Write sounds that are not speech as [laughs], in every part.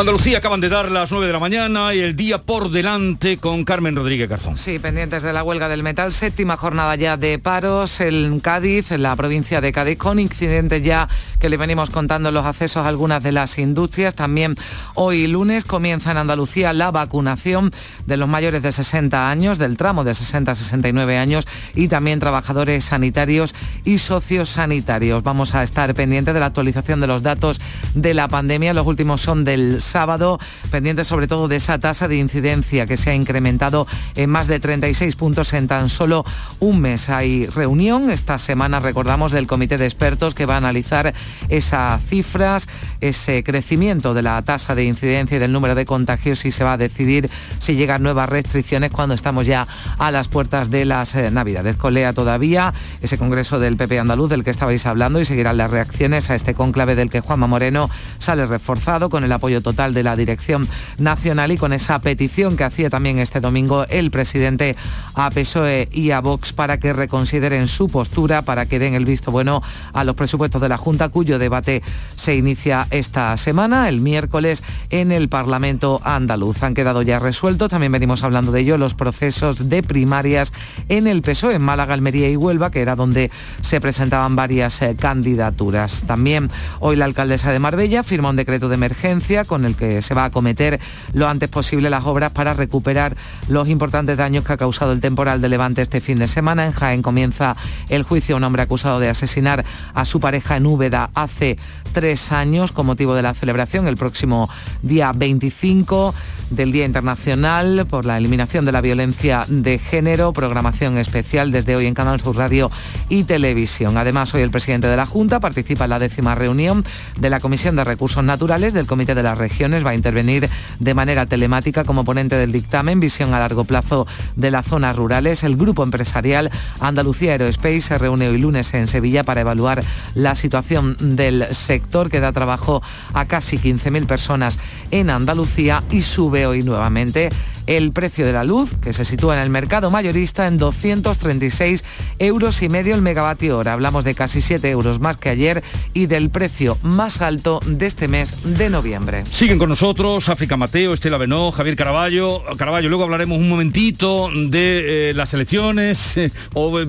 Andalucía acaban de dar las 9 de la mañana y el día por delante con Carmen Rodríguez Garzón. Sí, pendientes de la huelga del metal, séptima jornada ya de paros en Cádiz, en la provincia de Cádiz, con incidentes ya que le venimos contando los accesos a algunas de las industrias. También hoy lunes comienza en Andalucía la vacunación de los mayores de 60 años, del tramo de 60 a 69 años y también trabajadores sanitarios y sociosanitarios. Vamos a estar pendientes de la actualización de los datos de la pandemia. Los últimos son del sábado, pendiente sobre todo de esa tasa de incidencia que se ha incrementado en más de 36 puntos en tan solo un mes. Hay reunión esta semana, recordamos, del comité de expertos que va a analizar esas cifras, ese crecimiento de la tasa de incidencia y del número de contagios y se va a decidir si llegan nuevas restricciones cuando estamos ya a las puertas de las eh, Navidades. Colea todavía ese congreso del PP andaluz del que estabais hablando y seguirán las reacciones a este conclave del que Juanma Moreno sale reforzado con el apoyo total de la Dirección Nacional y con esa petición que hacía también este domingo el presidente a PSOE y a Vox para que reconsideren su postura, para que den el visto bueno a los presupuestos de la Junta, cuyo debate se inicia esta semana, el miércoles, en el Parlamento andaluz. Han quedado ya resueltos, también venimos hablando de ello, los procesos de primarias en el PSOE, en Málaga, Almería y Huelva, que era donde se presentaban varias eh, candidaturas. También hoy la alcaldesa de Marbella firma un decreto de emergencia con el que se va a acometer lo antes posible las obras para recuperar los importantes daños que ha causado el temporal de Levante este fin de semana. En Jaén comienza el juicio a un hombre acusado de asesinar a su pareja en Úbeda hace tres años con motivo de la celebración el próximo día 25 del Día Internacional por la Eliminación de la Violencia de Género, programación especial desde hoy en Canal Sur Radio y Televisión. Además, hoy el presidente de la Junta participa en la décima reunión de la Comisión de Recursos Naturales del Comité de las Regiones. Va a intervenir de manera telemática como ponente del dictamen Visión a largo plazo de las zonas rurales. El grupo empresarial Andalucía Aerospace se reúne hoy lunes en Sevilla para evaluar la situación del sector que da trabajo a casi 15.000 personas en Andalucía y sube hoy nuevamente el precio de la luz, que se sitúa en el mercado mayorista en 236 euros y medio el megavatio hora. Hablamos de casi 7 euros más que ayer y del precio más alto de este mes de noviembre. Siguen con nosotros África Mateo, Estela Benó, Javier Caraballo. Caraballo, luego hablaremos un momentito de eh, las elecciones [laughs] o eh,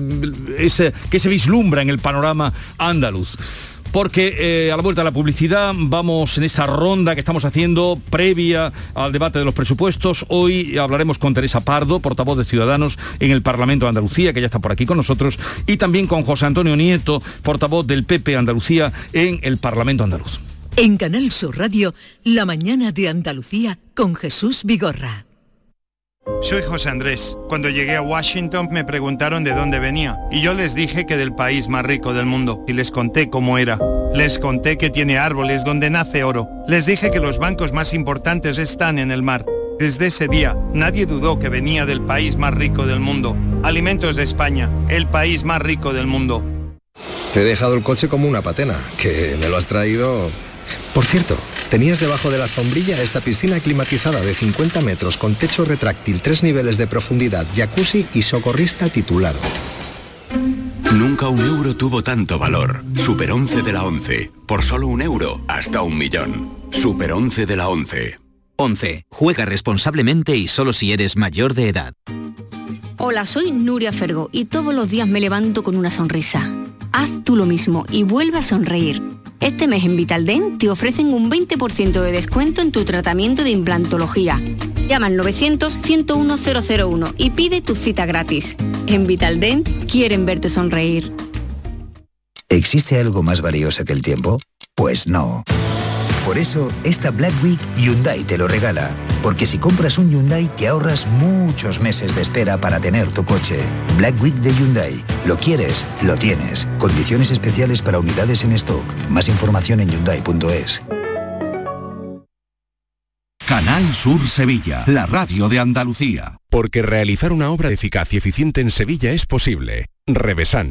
ese, que se vislumbra en el panorama andaluz porque eh, a la vuelta de la publicidad vamos en esta ronda que estamos haciendo previa al debate de los presupuestos. Hoy hablaremos con Teresa Pardo, portavoz de Ciudadanos en el Parlamento de Andalucía, que ya está por aquí con nosotros, y también con José Antonio Nieto, portavoz del PP Andalucía en el Parlamento andaluz. En Canal Sur Radio, La mañana de Andalucía con Jesús Vigorra. Soy José Andrés. Cuando llegué a Washington me preguntaron de dónde venía y yo les dije que del país más rico del mundo y les conté cómo era. Les conté que tiene árboles donde nace oro. Les dije que los bancos más importantes están en el mar. Desde ese día nadie dudó que venía del país más rico del mundo. Alimentos de España, el país más rico del mundo. Te he dejado el coche como una patena, que me lo has traído... Por cierto, tenías debajo de la sombrilla esta piscina climatizada de 50 metros con techo retráctil, tres niveles de profundidad, jacuzzi y socorrista titulado. Nunca un euro tuvo tanto valor. Super 11 de la 11. Por solo un euro, hasta un millón. Super 11 de la 11. 11. Juega responsablemente y solo si eres mayor de edad. Hola, soy Nuria Fergo y todos los días me levanto con una sonrisa. Haz tú lo mismo y vuelve a sonreír. Este mes en Vitaldent te ofrecen un 20% de descuento en tu tratamiento de implantología. Llama al 900-101-001 y pide tu cita gratis. En Vitaldent quieren verte sonreír. ¿Existe algo más valioso que el tiempo? Pues no. Por eso, esta Black Week Hyundai te lo regala. Porque si compras un Hyundai te ahorras muchos meses de espera para tener tu coche. Black Week de Hyundai. Lo quieres, lo tienes. Condiciones especiales para unidades en stock. Más información en hyundai.es. Canal Sur Sevilla, la radio de Andalucía. Porque realizar una obra eficaz y eficiente en Sevilla es posible. Revesan.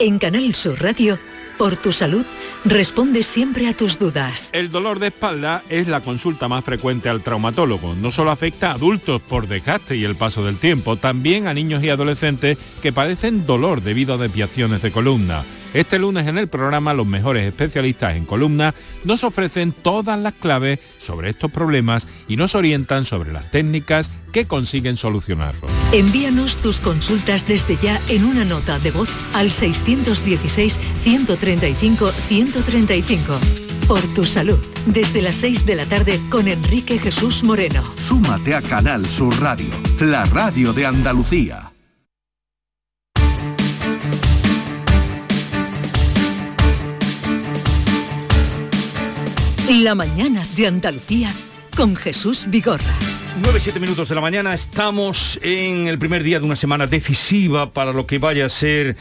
En Canal Sur Radio, por tu salud, responde siempre a tus dudas. El dolor de espalda es la consulta más frecuente al traumatólogo. No solo afecta a adultos por desgaste y el paso del tiempo, también a niños y adolescentes que padecen dolor debido a desviaciones de columna. Este lunes en el programa los mejores especialistas en columna nos ofrecen todas las claves sobre estos problemas y nos orientan sobre las técnicas que consiguen solucionarlos. Envíanos tus consultas desde ya en una nota de voz al 616-135-135. Por tu salud, desde las 6 de la tarde con Enrique Jesús Moreno. Súmate a Canal Sur Radio, la radio de Andalucía. La mañana de Andalucía con Jesús Vigorra. 9-7 minutos de la mañana, estamos en el primer día de una semana decisiva para lo que vaya a ser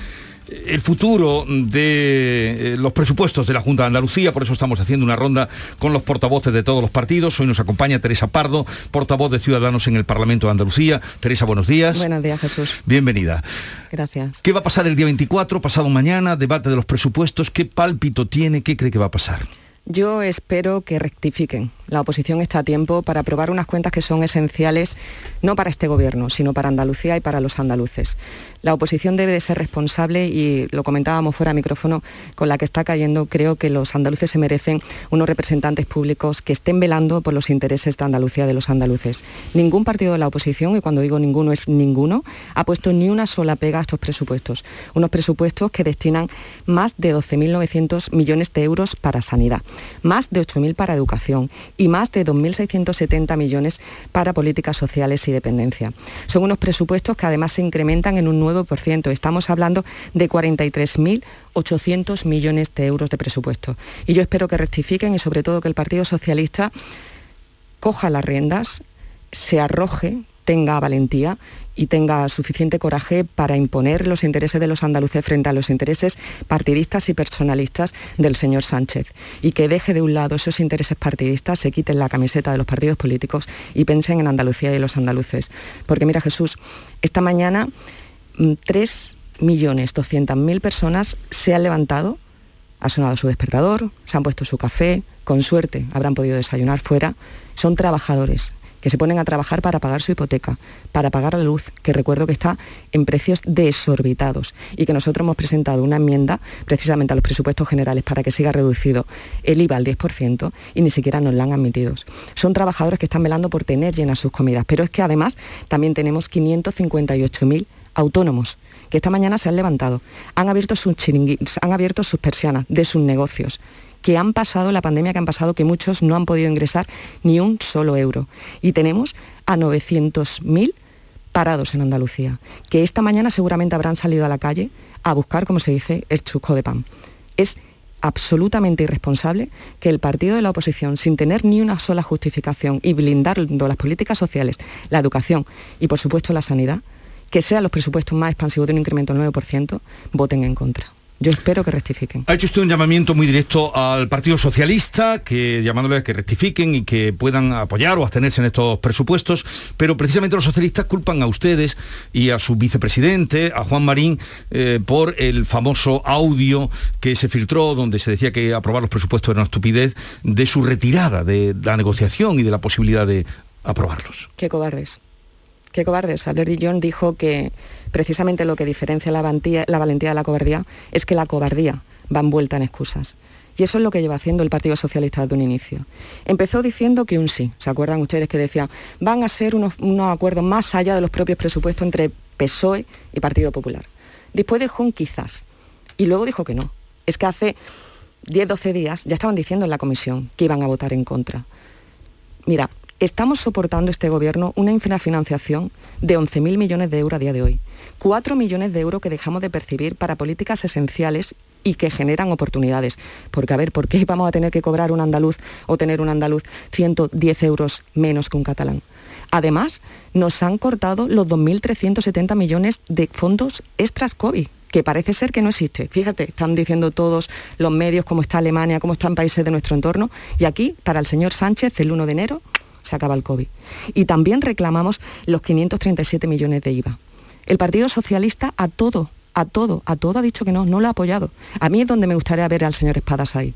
el futuro de eh, los presupuestos de la Junta de Andalucía, por eso estamos haciendo una ronda con los portavoces de todos los partidos. Hoy nos acompaña Teresa Pardo, portavoz de Ciudadanos en el Parlamento de Andalucía. Teresa, buenos días. Buenos días, Jesús. Bienvenida. Gracias. ¿Qué va a pasar el día 24, pasado mañana, debate de los presupuestos? ¿Qué pálpito tiene? ¿Qué cree que va a pasar? Yo espero que rectifiquen. La oposición está a tiempo para aprobar unas cuentas que son esenciales no para este gobierno, sino para Andalucía y para los andaluces. La oposición debe de ser responsable y lo comentábamos fuera de micrófono con la que está cayendo. Creo que los andaluces se merecen unos representantes públicos que estén velando por los intereses de Andalucía de los andaluces. Ningún partido de la oposición, y cuando digo ninguno es ninguno, ha puesto ni una sola pega a estos presupuestos. Unos presupuestos que destinan más de 12.900 millones de euros para sanidad, más de 8.000 para educación y más de 2.670 millones para políticas sociales y dependencia. Son unos presupuestos que además se incrementan en un 9%. Estamos hablando de 43.800 millones de euros de presupuesto. Y yo espero que rectifiquen y sobre todo que el Partido Socialista coja las riendas, se arroje, tenga valentía y tenga suficiente coraje para imponer los intereses de los andaluces frente a los intereses partidistas y personalistas del señor Sánchez y que deje de un lado esos intereses partidistas, se quiten la camiseta de los partidos políticos y pensen en Andalucía y los andaluces. Porque mira Jesús, esta mañana 3.200.000 mm, personas se han levantado, ha sonado su despertador, se han puesto su café, con suerte habrán podido desayunar fuera, son trabajadores que se ponen a trabajar para pagar su hipoteca, para pagar la luz, que recuerdo que está en precios desorbitados y que nosotros hemos presentado una enmienda precisamente a los presupuestos generales para que siga reducido el IVA al 10% y ni siquiera nos la han admitido. Son trabajadores que están velando por tener llenas sus comidas, pero es que además también tenemos 558.000 autónomos que esta mañana se han levantado, han abierto sus han abierto sus persianas de sus negocios que han pasado la pandemia que han pasado, que muchos no han podido ingresar ni un solo euro. Y tenemos a 900.000 parados en Andalucía, que esta mañana seguramente habrán salido a la calle a buscar, como se dice, el chusco de pan. Es absolutamente irresponsable que el partido de la oposición, sin tener ni una sola justificación y blindando las políticas sociales, la educación y, por supuesto, la sanidad, que sean los presupuestos más expansivos de un incremento del 9%, voten en contra. Yo espero que rectifiquen. Ha hecho usted un llamamiento muy directo al Partido Socialista, que llamándole a que rectifiquen y que puedan apoyar o abstenerse en estos presupuestos, pero precisamente los socialistas culpan a ustedes y a su vicepresidente, a Juan Marín, eh, por el famoso audio que se filtró donde se decía que aprobar los presupuestos era una estupidez, de su retirada de la negociación y de la posibilidad de aprobarlos. Qué cobardes. Qué cobardes. Albert Dillon dijo que precisamente lo que diferencia la valentía, de la cobardía es que la cobardía va envuelta en excusas. Y eso es lo que lleva haciendo el Partido Socialista desde un inicio. Empezó diciendo que un sí. ¿Se acuerdan ustedes que decían, van a ser unos, unos acuerdos más allá de los propios presupuestos entre PSOE y Partido Popular? Después dejó un quizás. Y luego dijo que no. Es que hace 10, 12 días ya estaban diciendo en la comisión que iban a votar en contra. Mira, estamos soportando este gobierno una infrafinanciación de 11.000 millones de euros a día de hoy. 4 millones de euros que dejamos de percibir para políticas esenciales y que generan oportunidades. Porque, a ver, ¿por qué vamos a tener que cobrar un andaluz o tener un andaluz 110 euros menos que un catalán? Además, nos han cortado los 2.370 millones de fondos extras COVID que parece ser que no existe. Fíjate, están diciendo todos los medios cómo está Alemania, cómo están países de nuestro entorno, y aquí, para el señor Sánchez, el 1 de enero, se acaba el COVID. Y también reclamamos los 537 millones de IVA. El Partido Socialista a todo, a todo, a todo ha dicho que no, no lo ha apoyado. A mí es donde me gustaría ver al señor Espadas ahí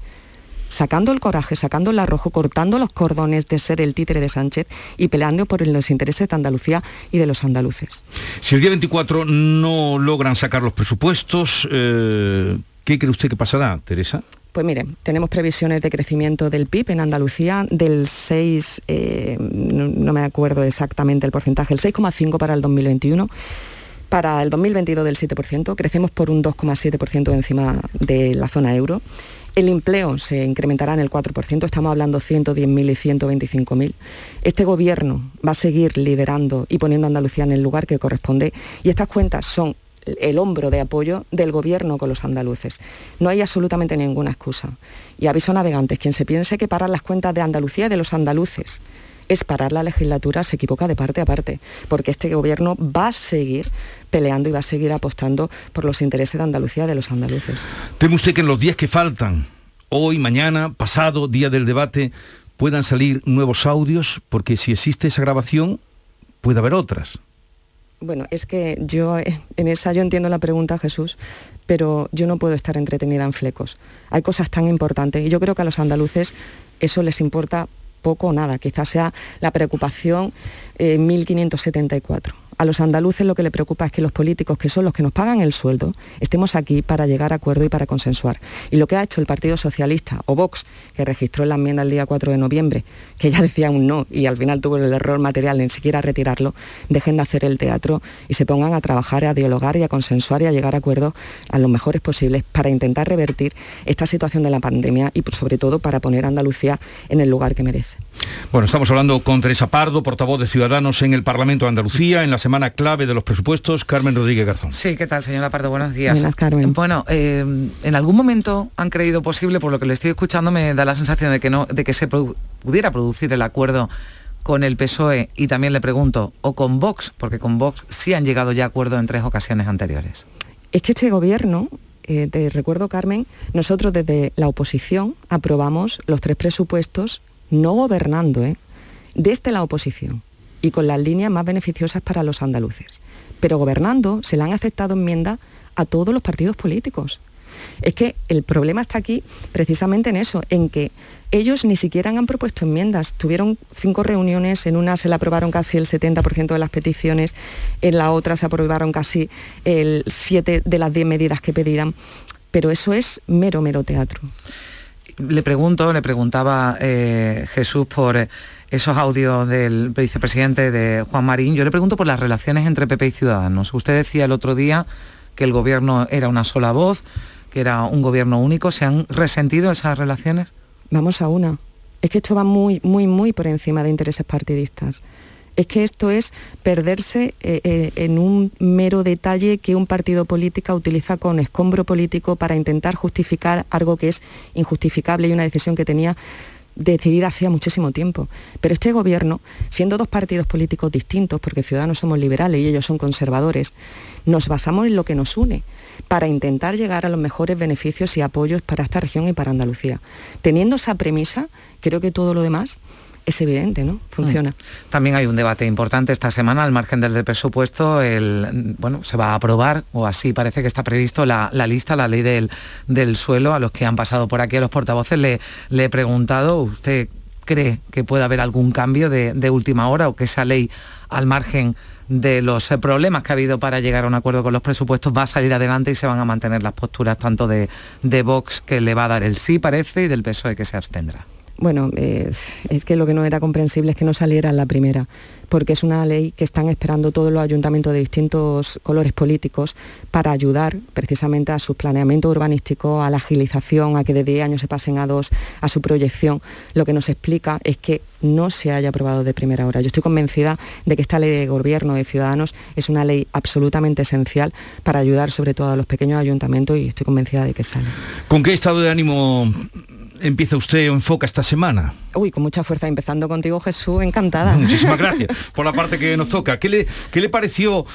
sacando el coraje, sacando el arrojo, cortando los cordones de ser el títere de Sánchez y peleando por los intereses de Andalucía y de los andaluces. Si el día 24 no logran sacar los presupuestos, eh, ¿qué cree usted que pasará, Teresa? Pues mire, tenemos previsiones de crecimiento del PIB en Andalucía del 6, eh, no, me acuerdo exactamente el porcentaje, el 6,5 para el 2021. Para el 2022 del 7%, crecemos por un 2,7% encima de la zona euro. El empleo se incrementará en el 4%, estamos hablando 110.000 y 125.000. Este gobierno va a seguir liderando y poniendo a Andalucía en el lugar que corresponde y estas cuentas son el hombro de apoyo del gobierno con los andaluces. No hay absolutamente ninguna excusa. Y aviso navegantes, quien se piense que parar las cuentas de Andalucía de los andaluces es parar la legislatura, se equivoca de parte a parte, porque este gobierno va a seguir peleando y va a seguir apostando por los intereses de Andalucía de los andaluces. ¿Teme usted que en los días que faltan, hoy, mañana, pasado, día del debate, puedan salir nuevos audios? Porque si existe esa grabación, puede haber otras. Bueno, es que yo [laughs] en esa yo entiendo la pregunta, Jesús, pero yo no puedo estar entretenida en flecos. Hay cosas tan importantes y yo creo que a los andaluces eso les importa poco o nada, quizás sea la preocupación 1574. A los andaluces lo que le preocupa es que los políticos, que son los que nos pagan el sueldo, estemos aquí para llegar a acuerdo y para consensuar. Y lo que ha hecho el Partido Socialista o Vox, que registró la enmienda el día 4 de noviembre, que ya decía un no y al final tuvo el error material de ni siquiera retirarlo, dejen de hacer el teatro y se pongan a trabajar, a dialogar y a consensuar y a llegar a acuerdos a los mejores posibles para intentar revertir esta situación de la pandemia y sobre todo para poner a Andalucía en el lugar que merece. Bueno, estamos hablando con Teresa Pardo, portavoz de Ciudadanos en el Parlamento de Andalucía, en la semana clave de los presupuestos. Carmen Rodríguez Garzón. Sí, ¿qué tal, señora Pardo? Buenos días. Buenas, Carmen. Bueno, eh, en algún momento han creído posible, por lo que le estoy escuchando, me da la sensación de que, no, de que se pudiera producir el acuerdo con el PSOE y también le pregunto, o con Vox, porque con Vox sí han llegado ya a acuerdo en tres ocasiones anteriores. Es que este gobierno eh, te recuerdo, Carmen, nosotros desde la oposición aprobamos los tres presupuestos no gobernando, ¿eh? desde la oposición y con las líneas más beneficiosas para los andaluces. Pero gobernando se le han aceptado enmiendas a todos los partidos políticos. Es que el problema está aquí precisamente en eso, en que ellos ni siquiera han propuesto enmiendas. Tuvieron cinco reuniones, en una se le aprobaron casi el 70% de las peticiones, en la otra se aprobaron casi el 7 de las 10 medidas que pedían. Pero eso es mero, mero teatro le pregunto, le preguntaba eh, Jesús por esos audios del vicepresidente de Juan Marín, yo le pregunto por las relaciones entre PP y Ciudadanos. Usted decía el otro día que el gobierno era una sola voz, que era un gobierno único. ¿Se han resentido esas relaciones? Vamos a una. Es que esto va muy, muy, muy por encima de intereses partidistas es que esto es perderse eh, eh, en un mero detalle que un partido político utiliza con escombro político para intentar justificar algo que es injustificable y una decisión que tenía decidida hacía muchísimo tiempo. Pero este gobierno, siendo dos partidos políticos distintos, porque Ciudadanos somos liberales y ellos son conservadores, nos basamos en lo que nos une para intentar llegar a los mejores beneficios y apoyos para esta región y para Andalucía. Teniendo esa premisa, creo que todo lo demás es evidente, ¿no? Funciona. Mm. También hay un debate importante esta semana, al margen del presupuesto, el, bueno, se va a aprobar, o así parece que está previsto, la, lista, la ley del, del, suelo, a los que han pasado por aquí, a los portavoces, le, le he preguntado, ¿usted cree que puede haber algún cambio de, de última hora o que esa ley, al margen de los problemas que ha habido para llegar a un acuerdo con los presupuestos va a salir adelante y se van a mantener las posturas tanto de, de Vox que le va a dar el sí parece y del PSOE que se abstendrá bueno, eh, es que lo que no era comprensible es que no saliera la primera, porque es una ley que están esperando todos los ayuntamientos de distintos colores políticos para ayudar precisamente a su planeamiento urbanístico, a la agilización, a que de 10 años se pasen a dos, a su proyección. Lo que nos explica es que no se haya aprobado de primera hora. Yo estoy convencida de que esta ley de gobierno de ciudadanos es una ley absolutamente esencial para ayudar sobre todo a los pequeños ayuntamientos y estoy convencida de que sale. ¿Con qué estado de ánimo empieza usted o enfoca esta semana? Uy, con mucha fuerza, empezando contigo Jesús, encantada. Muchísimas [laughs] gracias por la parte que nos toca. ¿Qué le, qué le pareció?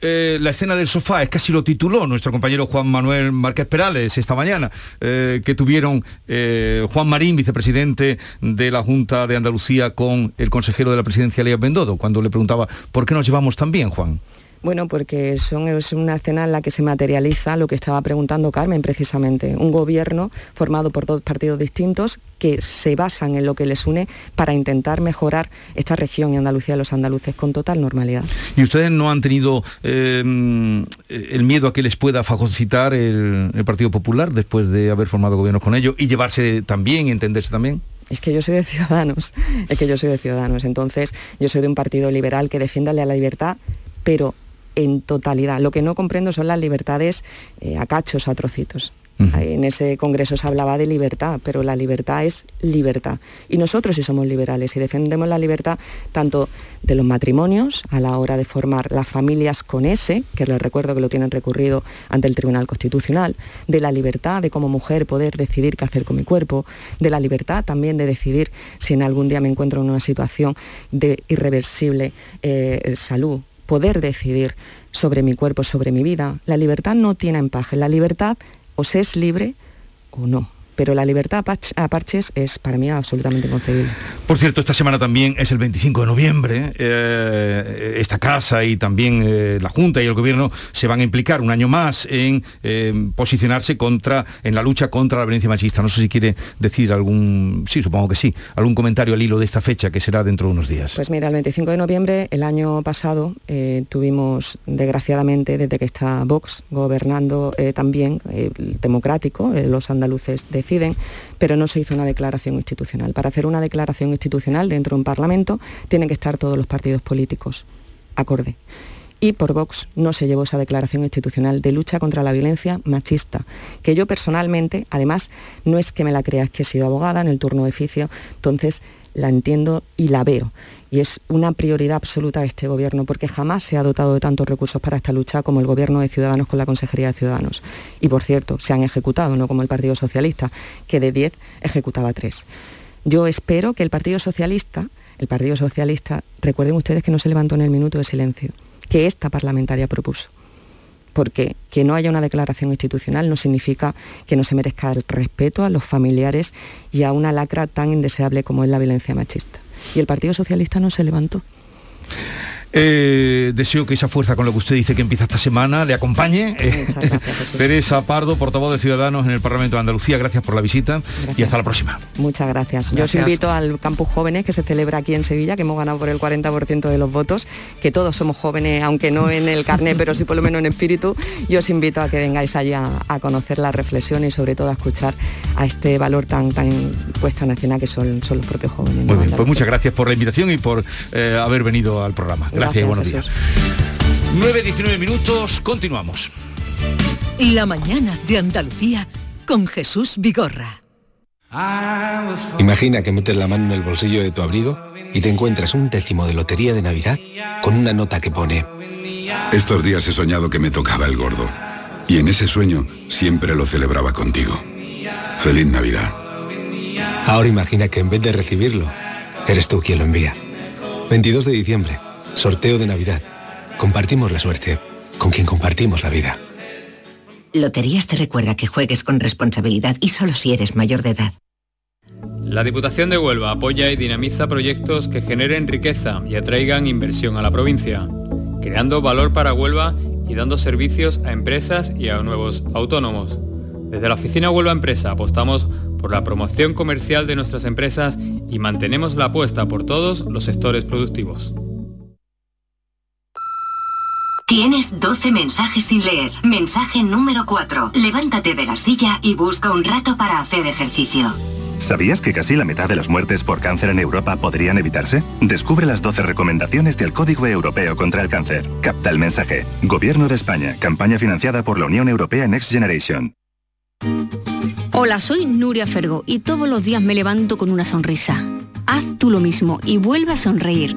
Eh, la escena del sofá, es casi lo tituló nuestro compañero Juan Manuel Márquez Perales esta mañana, eh, que tuvieron eh, Juan Marín, vicepresidente de la Junta de Andalucía, con el consejero de la presidencia, Lea Bendodo, cuando le preguntaba, ¿por qué nos llevamos tan bien, Juan? Bueno, porque son, es una escena en la que se materializa lo que estaba preguntando Carmen precisamente, un gobierno formado por dos partidos distintos que se basan en lo que les une para intentar mejorar esta región y Andalucía de los andaluces con total normalidad. ¿Y ustedes no han tenido em, el miedo a que les pueda fagocitar el, el Partido Popular después de haber formado gobiernos con ellos y llevarse también entenderse también? es que yo soy de Ciudadanos, es que yo soy de Ciudadanos, entonces yo soy de un partido liberal que defiende la libertad, pero en totalidad. Lo que no comprendo son las libertades eh, a cachos, a trocitos. En ese congreso se hablaba de libertad, pero la libertad es libertad. Y nosotros sí somos liberales y defendemos la libertad tanto de los matrimonios a la hora de formar las familias con ese, que les recuerdo que lo tienen recurrido ante el Tribunal Constitucional, de la libertad de como mujer poder decidir qué hacer con mi cuerpo, de la libertad también de decidir si en algún día me encuentro en una situación de irreversible eh, salud poder decidir sobre mi cuerpo, sobre mi vida. La libertad no tiene empaje, la libertad o se es libre o no pero la libertad a parches es para mí absolutamente inconcebible. Por cierto, esta semana también es el 25 de noviembre, eh, esta casa y también eh, la Junta y el Gobierno se van a implicar un año más en eh, posicionarse contra, en la lucha contra la violencia machista. No sé si quiere decir algún, sí, supongo que sí, algún comentario al hilo de esta fecha que será dentro de unos días. Pues mira, el 25 de noviembre, el año pasado, tuvimos, desgraciadamente, desde que está Vox gobernando también, democrático, los andaluces de pero no se hizo una declaración institucional. Para hacer una declaración institucional dentro de un Parlamento tienen que estar todos los partidos políticos acorde. Y por Vox no se llevó esa declaración institucional de lucha contra la violencia machista, que yo personalmente, además, no es que me la crea, es que he sido abogada en el turno de oficio, entonces la entiendo y la veo. Y es una prioridad absoluta de este gobierno, porque jamás se ha dotado de tantos recursos para esta lucha como el gobierno de Ciudadanos con la Consejería de Ciudadanos. Y por cierto, se han ejecutado, no como el Partido Socialista, que de 10 ejecutaba 3. Yo espero que el Partido Socialista, el Partido Socialista, recuerden ustedes que no se levantó en el minuto de silencio, que esta parlamentaria propuso porque que no haya una declaración institucional no significa que no se merezca el respeto a los familiares y a una lacra tan indeseable como es la violencia machista. Y el Partido Socialista no se levantó. Eh, deseo que esa fuerza con lo que usted dice que empieza esta semana le acompañe. [laughs] Teresa Pardo, portavoz de Ciudadanos en el Parlamento de Andalucía, gracias por la visita y hasta la próxima. Muchas gracias. Yo os invito al Campus Jóvenes que se celebra aquí en Sevilla, que hemos ganado por el 40% de los votos, que todos somos jóvenes, aunque no en el carnet, pero sí por lo menos en espíritu. Yo os invito a que vengáis allá a, conocer la reflexión y sobre todo a escuchar a este valor tan, tan puesta nacional que son, son los propios jóvenes. Muy bien, pues muchas gracias por la invitación y por eh, haber venido al programa. Gracias, y buenos días. 9.19 minutos, continuamos. La mañana de Andalucía con Jesús Vigorra. Imagina que metes la mano en el bolsillo de tu abrigo y te encuentras un décimo de lotería de Navidad con una nota que pone... Estos días he soñado que me tocaba el gordo. Y en ese sueño siempre lo celebraba contigo. Feliz Navidad. Ahora imagina que en vez de recibirlo, eres tú quien lo envía. 22 de diciembre, sorteo de Navidad. Compartimos la suerte con quien compartimos la vida. Loterías te recuerda que juegues con responsabilidad y solo si eres mayor de edad. La Diputación de Huelva apoya y dinamiza proyectos que generen riqueza y atraigan inversión a la provincia, creando valor para Huelva y dando servicios a empresas y a nuevos autónomos. Desde la oficina Huelva Empresa apostamos por la promoción comercial de nuestras empresas y mantenemos la apuesta por todos los sectores productivos. Tienes 12 mensajes sin leer. Mensaje número 4. Levántate de la silla y busca un rato para hacer ejercicio. ¿Sabías que casi la mitad de las muertes por cáncer en Europa podrían evitarse? Descubre las 12 recomendaciones del Código Europeo contra el Cáncer. Capta el mensaje. Gobierno de España. Campaña financiada por la Unión Europea Next Generation. Hola, soy Nuria Fergo y todos los días me levanto con una sonrisa. Haz tú lo mismo y vuelve a sonreír.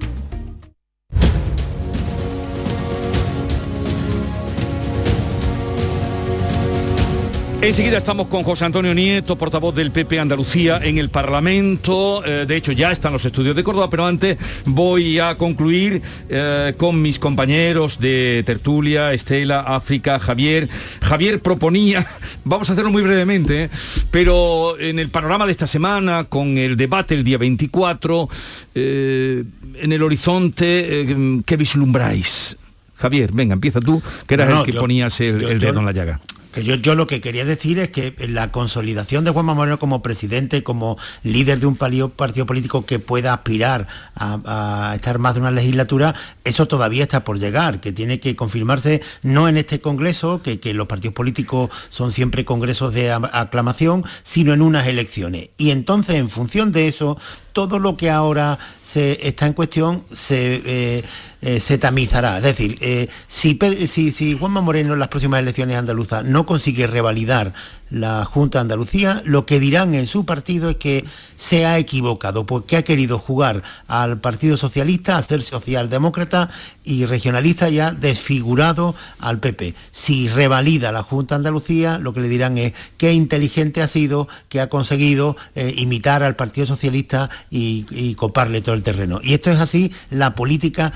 Enseguida estamos con José Antonio Nieto, portavoz del PP Andalucía en el Parlamento. Eh, de hecho, ya están los estudios de Córdoba, pero antes voy a concluir eh, con mis compañeros de tertulia, Estela, África, Javier. Javier proponía, [laughs] vamos a hacerlo muy brevemente, eh, pero en el panorama de esta semana, con el debate el día 24, en el horizonte, ¿qué vislumbráis? Javier, venga, empieza tú, que eras el que ponías el, dedo en la llaga. Que yo, yo lo que quería decir es que la consolidación de Juanma Moreno como presidente, como líder de un partido político que pueda aspirar a, estar más de una legislatura, eso todavía está por llegar, que tiene que confirmarse no en este Congreso, que, que los partidos políticos son siempre congresos de aclamación, sino en unas elecciones. Y entonces, en función de eso, todo lo que ahora se está en cuestión se, eh, eh, se tamizará. Es decir, eh, si, si, si Juanma Moreno en las próximas elecciones andaluzas no consigue revalidar la Junta de Andalucía, lo que dirán en su partido es que se ha equivocado, porque ha querido jugar al Partido Socialista, a ser socialdemócrata y regionalista y ha desfigurado al PP. Si revalida la Junta Andalucía, lo que le dirán es qué inteligente ha sido, que ha conseguido eh, imitar al Partido Socialista y, coparle todo el terreno. Y esto es así, la política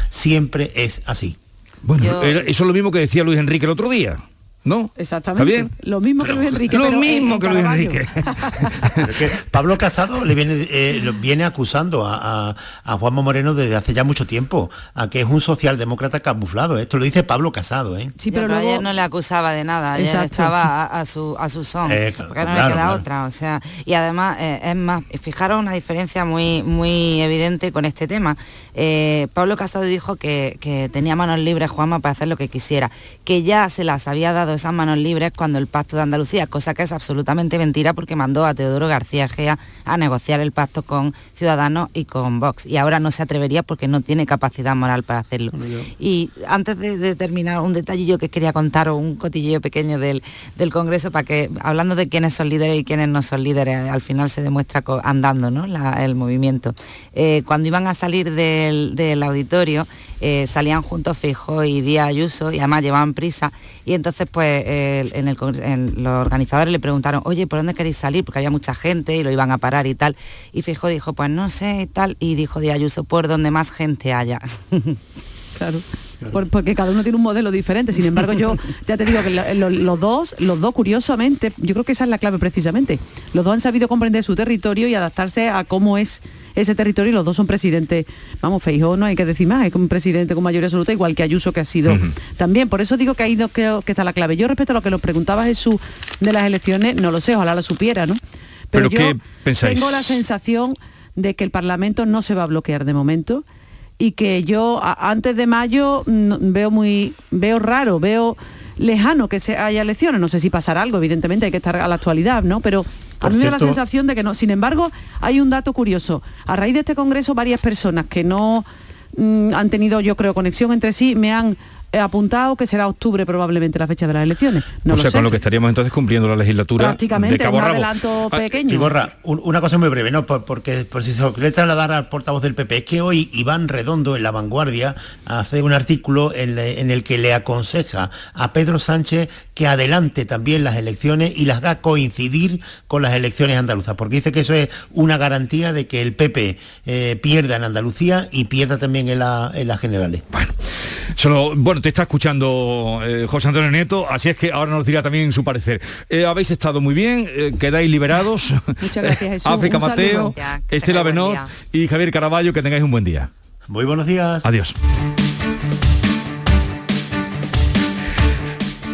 es así. Bueno, eso es lo mismo que decía Luis Enrique el otro día. ¿No? Exactamente. Lo mismo que Luis Enrique. Lo mismo que Luis Enrique. [laughs] Pablo Casado le viene, eh, viene acusando a, a, Juanma Moreno desde hace ya mucho tiempo, a que es un socialdemócrata camuflado. Esto lo dice Pablo Casado, ¿eh? Sí, pero ayer no le acusaba de nada, ayer estaba a, su a su son, eh, porque no le queda otra. O sea, y además eh, es más, fijaros una diferencia muy, muy evidente con este tema. Pablo Casado dijo que, que tenía manos libres Juanma para hacer lo que quisiera, que ya se las había dado esas manos libres cuando el pacto de Andalucía, cosa que es absolutamente mentira porque mandó a Teodoro García Gea a negociar el pacto con Ciudadanos y con Vox. Y ahora no se atrevería porque no tiene capacidad moral para hacerlo. Y antes de, terminar, un detallillo que quería contar, o un cotilleo pequeño del, del Congreso, para que, hablando de quiénes son líderes y quiénes no son líderes, al final se demuestra andando ¿no? el movimiento. Eh, cuando iban a salir del, del auditorio, eh, salían juntos Fijo y Díaz Ayuso y además llevaban prisa y entonces pues en, el, los organizadores le preguntaron, oye, ¿por dónde queréis salir? Porque había mucha gente y lo iban a parar y tal. Y Fijo dijo, pues no sé y tal. Y dijo Díaz Ayuso, por donde más gente haya. [laughs] claro. porque cada uno tiene un modelo diferente. Sin embargo, yo [laughs] ya te digo que los dos, los dos curiosamente, yo creo que esa es la clave precisamente. Los dos han sabido comprender su territorio y adaptarse a cómo es ese territorio y los dos son presidentes, vamos, Feijó no hay que decir más, es un presidente con mayoría absoluta, igual que Ayuso que ha sido también. Por eso digo que ahí no creo que está la clave. Yo respecto a lo que nos preguntaba Jesús de las elecciones, no lo sé, ojalá lo supiera, ¿no? Pero, yo tengo la sensación de que el Parlamento no se va a bloquear de momento y que yo antes de mayo mm, veo muy veo raro, veo lejano que se haya elecciones. No sé si pasará algo, evidentemente hay que estar a la actualidad, ¿no? Pero a mí me da la sensación de que no. Sin embargo, hay un dato curioso. A raíz de este congreso, varias personas que no mm, han tenido, yo creo, conexión entre sí, me han apuntado que será octubre probablemente la fecha de las elecciones. No o lo sea, sé. con lo que estaríamos entonces cumpliendo la legislatura Prácticamente, de cabo un a rabo. adelanto Ah, pequeño. Y Gorra, un- una cosa muy breve, ¿no? Por- porque por si se lo quiere trasladar al portavoz del PP, es que hoy Iván Redondo en La Vanguardia hace un artículo en, le- en el que le aconseja a Pedro Sánchez que adelante también las elecciones y las haga coincidir con las elecciones andaluzas, porque dice que eso es una garantía de que el PP eh, pierda en Andalucía y pierda también en, la- en las generales. Solo, bueno, te está escuchando eh, José Antonio Nieto, así es que ahora nos dirá también su parecer. Eh, habéis estado muy bien, eh, quedáis liberados. [laughs] Muchas gracias, [laughs] Jesús. África Un. Mateo, Ya, Estela Benot y Javier Caraballo, que tengáis un buen día. Muy buenos días. Adiós.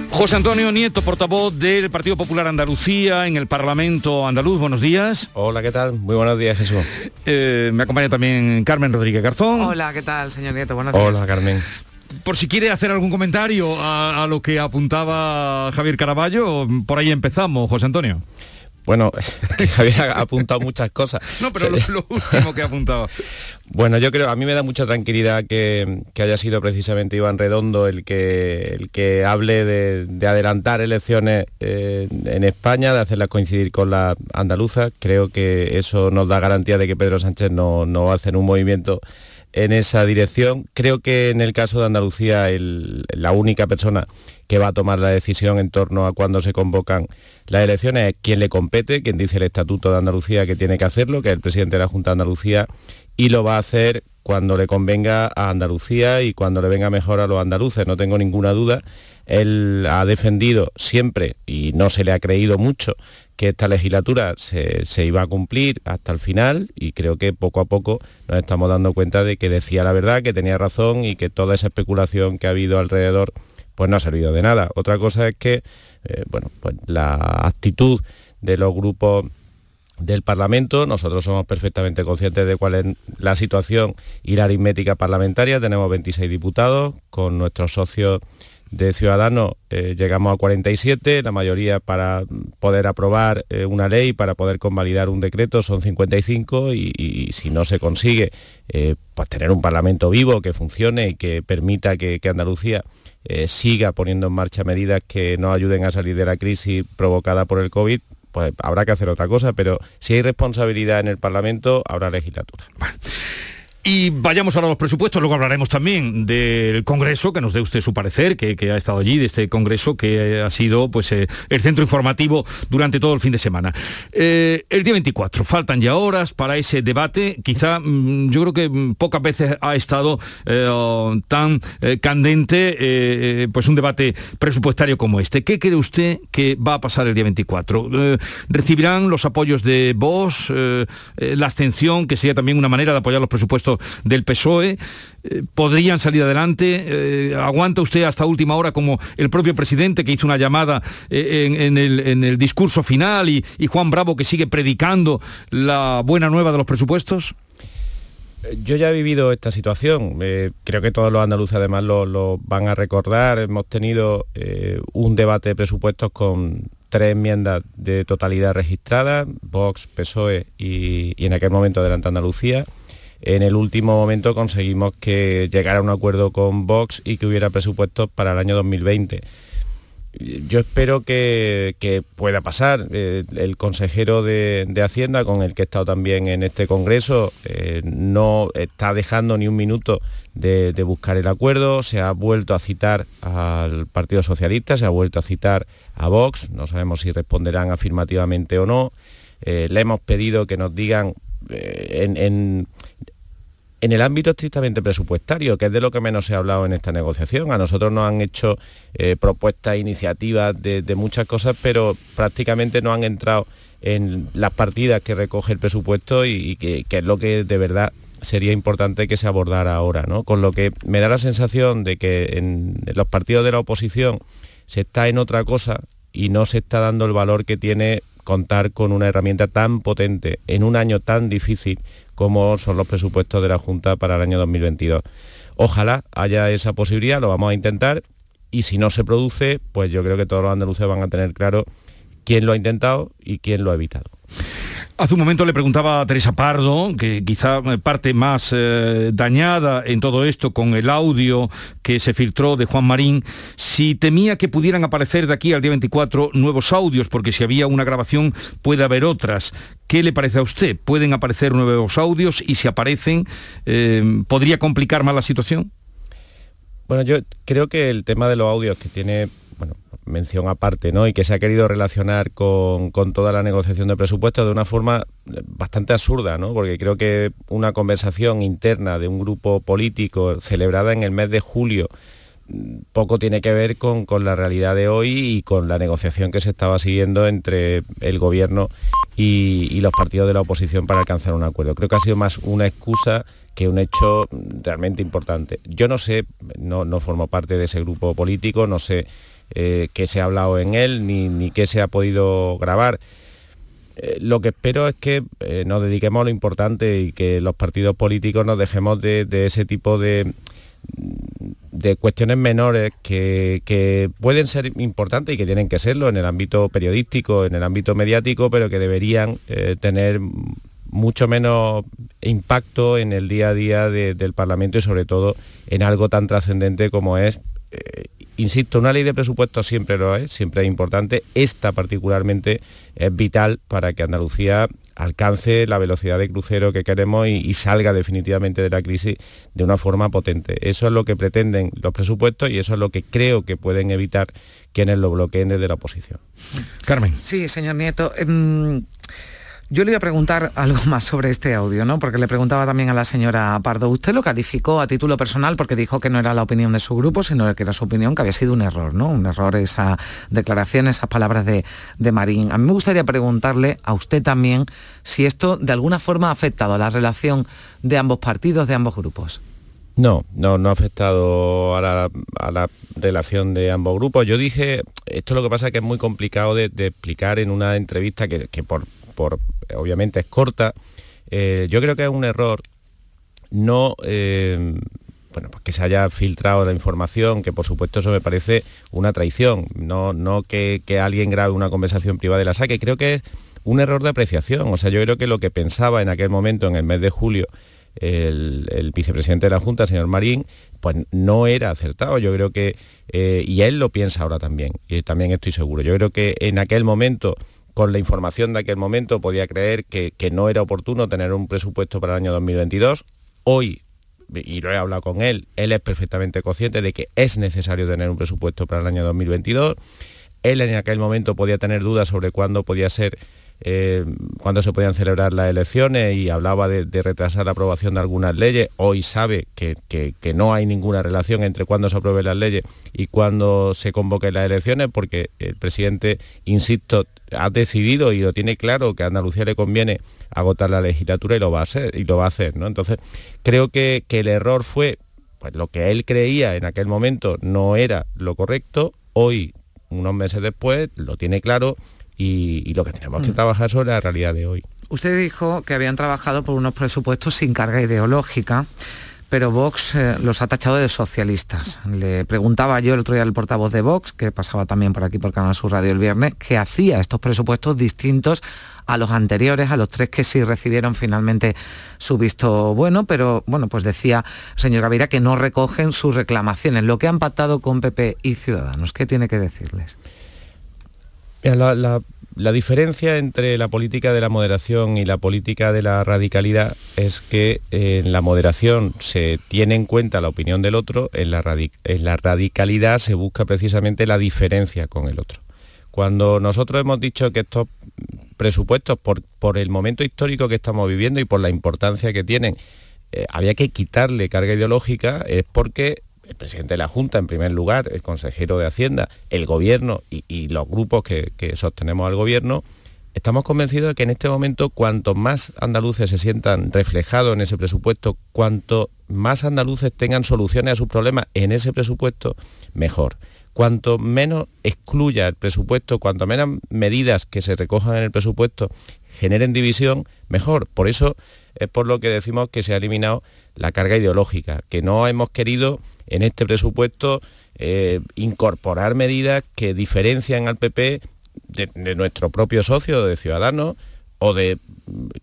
José Antonio Nieto, portavoz del Partido Popular Andalucía en el Parlamento andaluz. Buenos días. Hola, ¿qué tal? Muy buenos días, Jesús. Eh, me acompaña también Carmen Rodríguez Garzón. Hola, ¿qué tal, señor Nieto? Buenos días. Hola, Carmen. Por si quiere hacer algún comentario a, a lo que apuntaba Javier Caraballo, por ahí empezamos, José Antonio. Bueno, [laughs] Javier ha apuntado muchas cosas. No, pero lo, lo último que ha apuntado. Bueno, yo creo, a mí me da mucha tranquilidad que, que haya sido precisamente Iván Redondo el que, el que hable de, de adelantar elecciones eh, en España, de hacerlas coincidir con las andaluzas. Creo que eso nos da garantía de que Pedro Sánchez no, no va a hacer un movimiento en esa dirección. Creo que en el caso de Andalucía la única persona que va a tomar la decisión en torno a cuándo se convocan las elecciones es quien le compete, quien dice el Estatuto de Andalucía que tiene que hacerlo, que es el presidente de la Junta de Andalucía, y lo va a hacer cuando le convenga a Andalucía y cuando le venga mejor a los andaluces, no tengo ninguna duda. Él ha defendido siempre, y no se le ha creído mucho, que esta legislatura se, se iba a cumplir hasta el final y creo que poco a poco nos estamos dando cuenta de que decía la verdad, que tenía razón y que toda esa especulación que ha habido alrededor pues no ha servido de nada. Otra cosa es que eh, bueno, pues la actitud de los grupos del Parlamento. Nosotros somos perfectamente conscientes de cuál es la situación y la aritmética parlamentaria. Tenemos 26 diputados, con nuestros socios de Ciudadanos eh, llegamos a 47, la mayoría para poder aprobar eh, una ley, para poder convalidar un decreto son 55 y, si no se consigue eh, pues tener un Parlamento vivo que funcione y que permita que, Andalucía siga poniendo en marcha medidas que nos ayuden a salir de la crisis provocada por el COVID, pues habrá que hacer otra cosa, pero si hay responsabilidad en el Parlamento, habrá legislatura. Y vayamos ahora a los presupuestos, luego hablaremos también del Congreso, que nos dé usted su parecer, que, que ha estado allí, de este Congreso, que ha sido pues, eh, el centro informativo durante todo el fin de semana. Eh, el día 24, faltan ya horas para ese debate, quizá mm, yo creo que mm, pocas veces ha estado eh, tan candente pues un debate presupuestario como este. ¿Qué cree usted que va a pasar el día 24? Eh, ¿Recibirán los apoyos de eh, la abstención, que sería también una manera de apoyar los presupuestos del PSOE? Eh, ¿Podrían salir adelante? Eh, ¿Aguanta usted hasta última hora como el propio presidente que hizo una llamada eh, en, el, discurso final y, Juan Bravo que sigue predicando la buena nueva de los presupuestos? Yo ya he vivido esta situación, creo que todos los andaluces además lo, van a recordar, hemos tenido un debate de presupuestos con tres enmiendas de totalidad registradas, Vox, PSOE y, y en aquel momento Adelante Andalucía. En el último momento conseguimos que llegara a un acuerdo con Vox y que hubiera presupuestos para el año 2020. Yo espero que, que pueda pasar. Eh, el consejero de, de Hacienda, con el que he estado también en este Congreso, eh, no está dejando ni un minuto de, buscar el acuerdo. Se ha vuelto a citar al Partido Socialista, se ha vuelto a citar a Vox. No sabemos si responderán afirmativamente o no. Eh, le hemos pedido que nos digan en- en el ámbito estrictamente presupuestario, que es de lo que menos se ha hablado en esta negociación, a nosotros nos han hecho eh, propuestas, iniciativas de, de muchas cosas, pero prácticamente no han entrado en las partidas que recoge el presupuesto y, que, que es lo que de verdad sería importante que se abordara ahora, ¿no? Con lo que me da la sensación de que en los partidos de la oposición se está en otra cosa y no se está dando el valor que tiene contar con una herramienta tan potente en un año tan difícil como son los presupuestos de la Junta para el año 2022. Ojalá haya esa posibilidad, lo vamos a intentar y si no se produce, pues yo creo que todos los andaluces van a tener claro quién lo ha intentado y quién lo ha evitado. Hace un momento le preguntaba a Teresa Pardo, que quizá eh, parte más eh, dañada en todo esto con el audio que se filtró de Juan Marín, si temía que pudieran aparecer de aquí al día 24 nuevos audios, porque si había una grabación puede haber otras. ¿Qué le parece a usted? ¿Pueden aparecer nuevos audios y si aparecen, eh, podría complicar más la situación? Bueno, yo creo que el tema de los audios que tiene mención aparte, ¿no? Y que se ha querido relacionar con, toda la negociación de presupuestos de una forma bastante absurda, ¿no? Porque creo que una conversación interna de un grupo político celebrada en el mes de julio mm, poco tiene que ver con, la realidad de hoy y con la negociación que se estaba siguiendo entre el gobierno y, los partidos de la oposición para alcanzar un acuerdo. Creo que ha sido más una excusa que un hecho realmente importante. Yo no sé, no, no formo parte de ese grupo político, no sé eh, qué se ha hablado en él ni, ni qué se ha podido grabar. Eh, lo que espero es que eh, nos dediquemos a lo importante y que los partidos políticos nos dejemos de, ese tipo de, de cuestiones menores que, pueden ser importantes y que tienen que serlo en el ámbito periodístico, en el ámbito mediático, pero que deberían tener mucho menos impacto en el día a día del Parlamento y sobre todo en algo tan trascendente como es Insisto, una ley de presupuestos siempre lo es, siempre es importante. Esta particularmente es vital para que Andalucía alcance la velocidad de crucero que queremos y, salga definitivamente de la crisis de una forma potente. Eso es lo que pretenden los presupuestos y eso es lo que creo que pueden evitar quienes lo bloqueen desde la oposición. Carmen. Sí, señor Nieto. Yo le iba a preguntar [laughs] algo más sobre este audio, ¿no? Porque le preguntaba también a la señora Pardo. Usted lo calificó a título personal porque dijo que no era la opinión de su grupo, sino que era su opinión, que había sido un error, ¿no? Un error esa declaración, esas palabras de, de Marín. A mí me gustaría preguntarle a usted también si esto de alguna forma ha afectado a la relación de ambos partidos, de ambos grupos. No, no, no ha afectado a la, relación de ambos grupos. Yo dije, esto es lo que pasa que es muy complicado de, explicar en una entrevista que por obviamente es corta, eh, yo creo que es un error no... Eh, bueno, pues que se haya filtrado la información, que por supuesto eso me parece una traición, no, no que, alguien grabe una conversación privada y la saque, creo que es un error de apreciación, o sea, yo creo que lo que pensaba en aquel momento, en el mes de julio, el, vicepresidente de la Junta, señor Marín, pues no era acertado. Yo creo que, eh, y él lo piensa ahora también, y también estoy seguro. Yo creo que en aquel momento con la información de aquel momento podía creer que, no era oportuno tener un presupuesto para el año 2022. Hoy, y lo he hablado con él, él es perfectamente consciente de que es necesario tener un presupuesto para el año 2022. Él en aquel momento podía tener dudas sobre cuándo podía ser eh, cuándo se podían celebrar las elecciones y hablaba de, retrasar la aprobación de algunas leyes. Hoy sabe que, no hay ninguna relación entre cuándo se aprueben las leyes y cuándo se convoquen las elecciones, porque el presidente, insisto, ha decidido y lo tiene claro que a Andalucía le conviene agotar la legislatura y lo va a hacer. Y lo va a hacer ¿no? Entonces, creo que, el error fue, pues lo que él creía en aquel momento no era lo correcto, hoy, unos meses después, lo tiene claro y, lo que tenemos que mm. trabajar sobre la realidad de hoy. Usted dijo que habían trabajado por unos presupuestos sin carga ideológica pero Vox eh, los ha tachado de socialistas. Le preguntaba yo el otro día al portavoz de Vox, que pasaba también por aquí por Canal Sur Radio el viernes, que hacía estos presupuestos distintos a los anteriores, a los tres que sí recibieron finalmente su visto bueno, pero bueno, pues decía señor Gaviria que no recogen sus reclamaciones, lo que han pactado con PP y Ciudadanos. ¿Qué tiene que decirles? La, diferencia entre la política de la moderación y la política de la radicalidad es que en la moderación se tiene en cuenta la opinión del otro, en la, en la radicalidad se busca precisamente la diferencia con el otro. Cuando nosotros hemos dicho que estos presupuestos, por, por el momento histórico que estamos viviendo y por la importancia que tienen, eh, había que quitarle carga ideológica, es porque el presidente de la Junta en primer lugar, el consejero de Hacienda, el gobierno y, los grupos que, sostenemos al gobierno, estamos convencidos de que en este momento cuanto más andaluces se sientan reflejados en ese presupuesto, cuanto más andaluces tengan soluciones a sus problemas en ese presupuesto, mejor. Cuanto menos excluya el presupuesto, cuanto menos medidas que se recojan en el presupuesto generen división, mejor. Por eso es por lo que decimos que se ha eliminado la carga ideológica, que no hemos querido en este presupuesto eh, incorporar medidas que diferencian al PP de, nuestro propio socio, de Ciudadanos, o de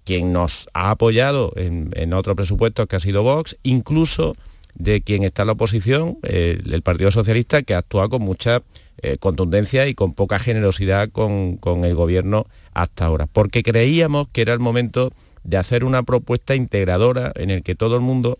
quien nos ha apoyado en, en otros presupuestos que ha sido Vox, incluso de quien está en la oposición, el Partido Socialista, que actúa con mucha eh, contundencia y con poca generosidad con, con el gobierno hasta ahora, porque creíamos que era el momento de hacer una propuesta integradora en el que todo el mundo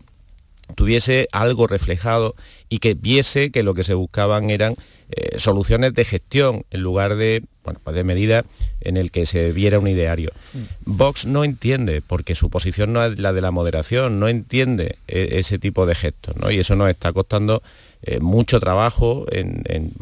tuviese algo reflejado y que viese que lo que se buscaban eran eh, soluciones de gestión en lugar de, bueno, pues de medidas en el que se viera un ideario. Mm. Vox no entiende, porque su posición no es la de la moderación, no entiende eh, ese tipo de gestos, ¿no? Y eso nos está costando eh, mucho trabajo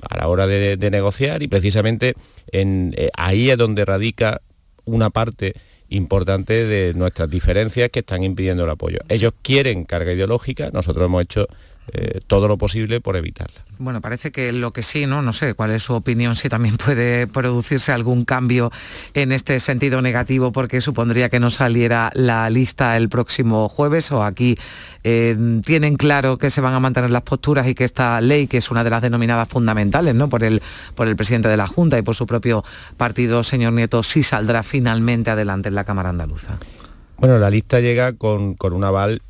a la hora de, negociar y precisamente en, ahí es donde radica una parte importante de nuestras diferencias que están impidiendo el apoyo. Ellos quieren carga ideológica, nosotros hemos hecho eh, todo lo posible por evitarla. Bueno, parece que lo que sí, ¿no? No sé cuál es su opinión, si también puede producirse algún cambio en este sentido negativo, porque supondría que no saliera la lista el próximo jueves o aquí eh, tienen claro que se van a mantener las posturas y que esta ley, que es una de las denominadas fundamentales, ¿no? Por el, por el presidente de la Junta y por su propio partido, señor Nieto, sí saldrá finalmente adelante en la Cámara Andaluza. Bueno, la lista llega con, con un aval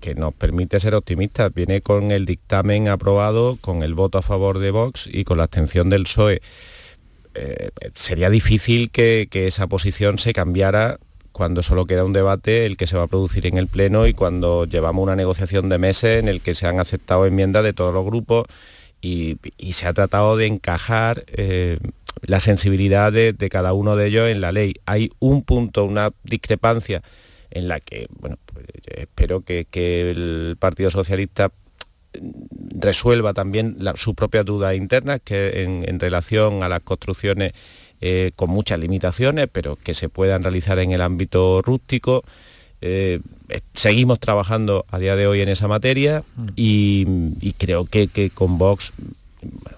que nos permite ser optimistas. Viene con el dictamen aprobado, con el voto a favor de Vox y con la abstención del PSOE. Eh, sería difícil que, esa posición se cambiara cuando solo queda un debate, el que se va a producir en el Pleno y cuando llevamos una negociación de meses en el que se han aceptado enmiendas de todos los grupos y, se ha tratado de encajar eh, la sensibilidad de, cada uno de ellos en la ley. Hay un punto, una discrepancia en la que, bueno, pues, espero que, el Partido Socialista resuelva también sus propias dudas internas que en, relación a las construcciones eh, con muchas limitaciones, pero que se puedan realizar en el ámbito rústico. Eh, seguimos trabajando a día de hoy en esa materia y, creo que, con Vox,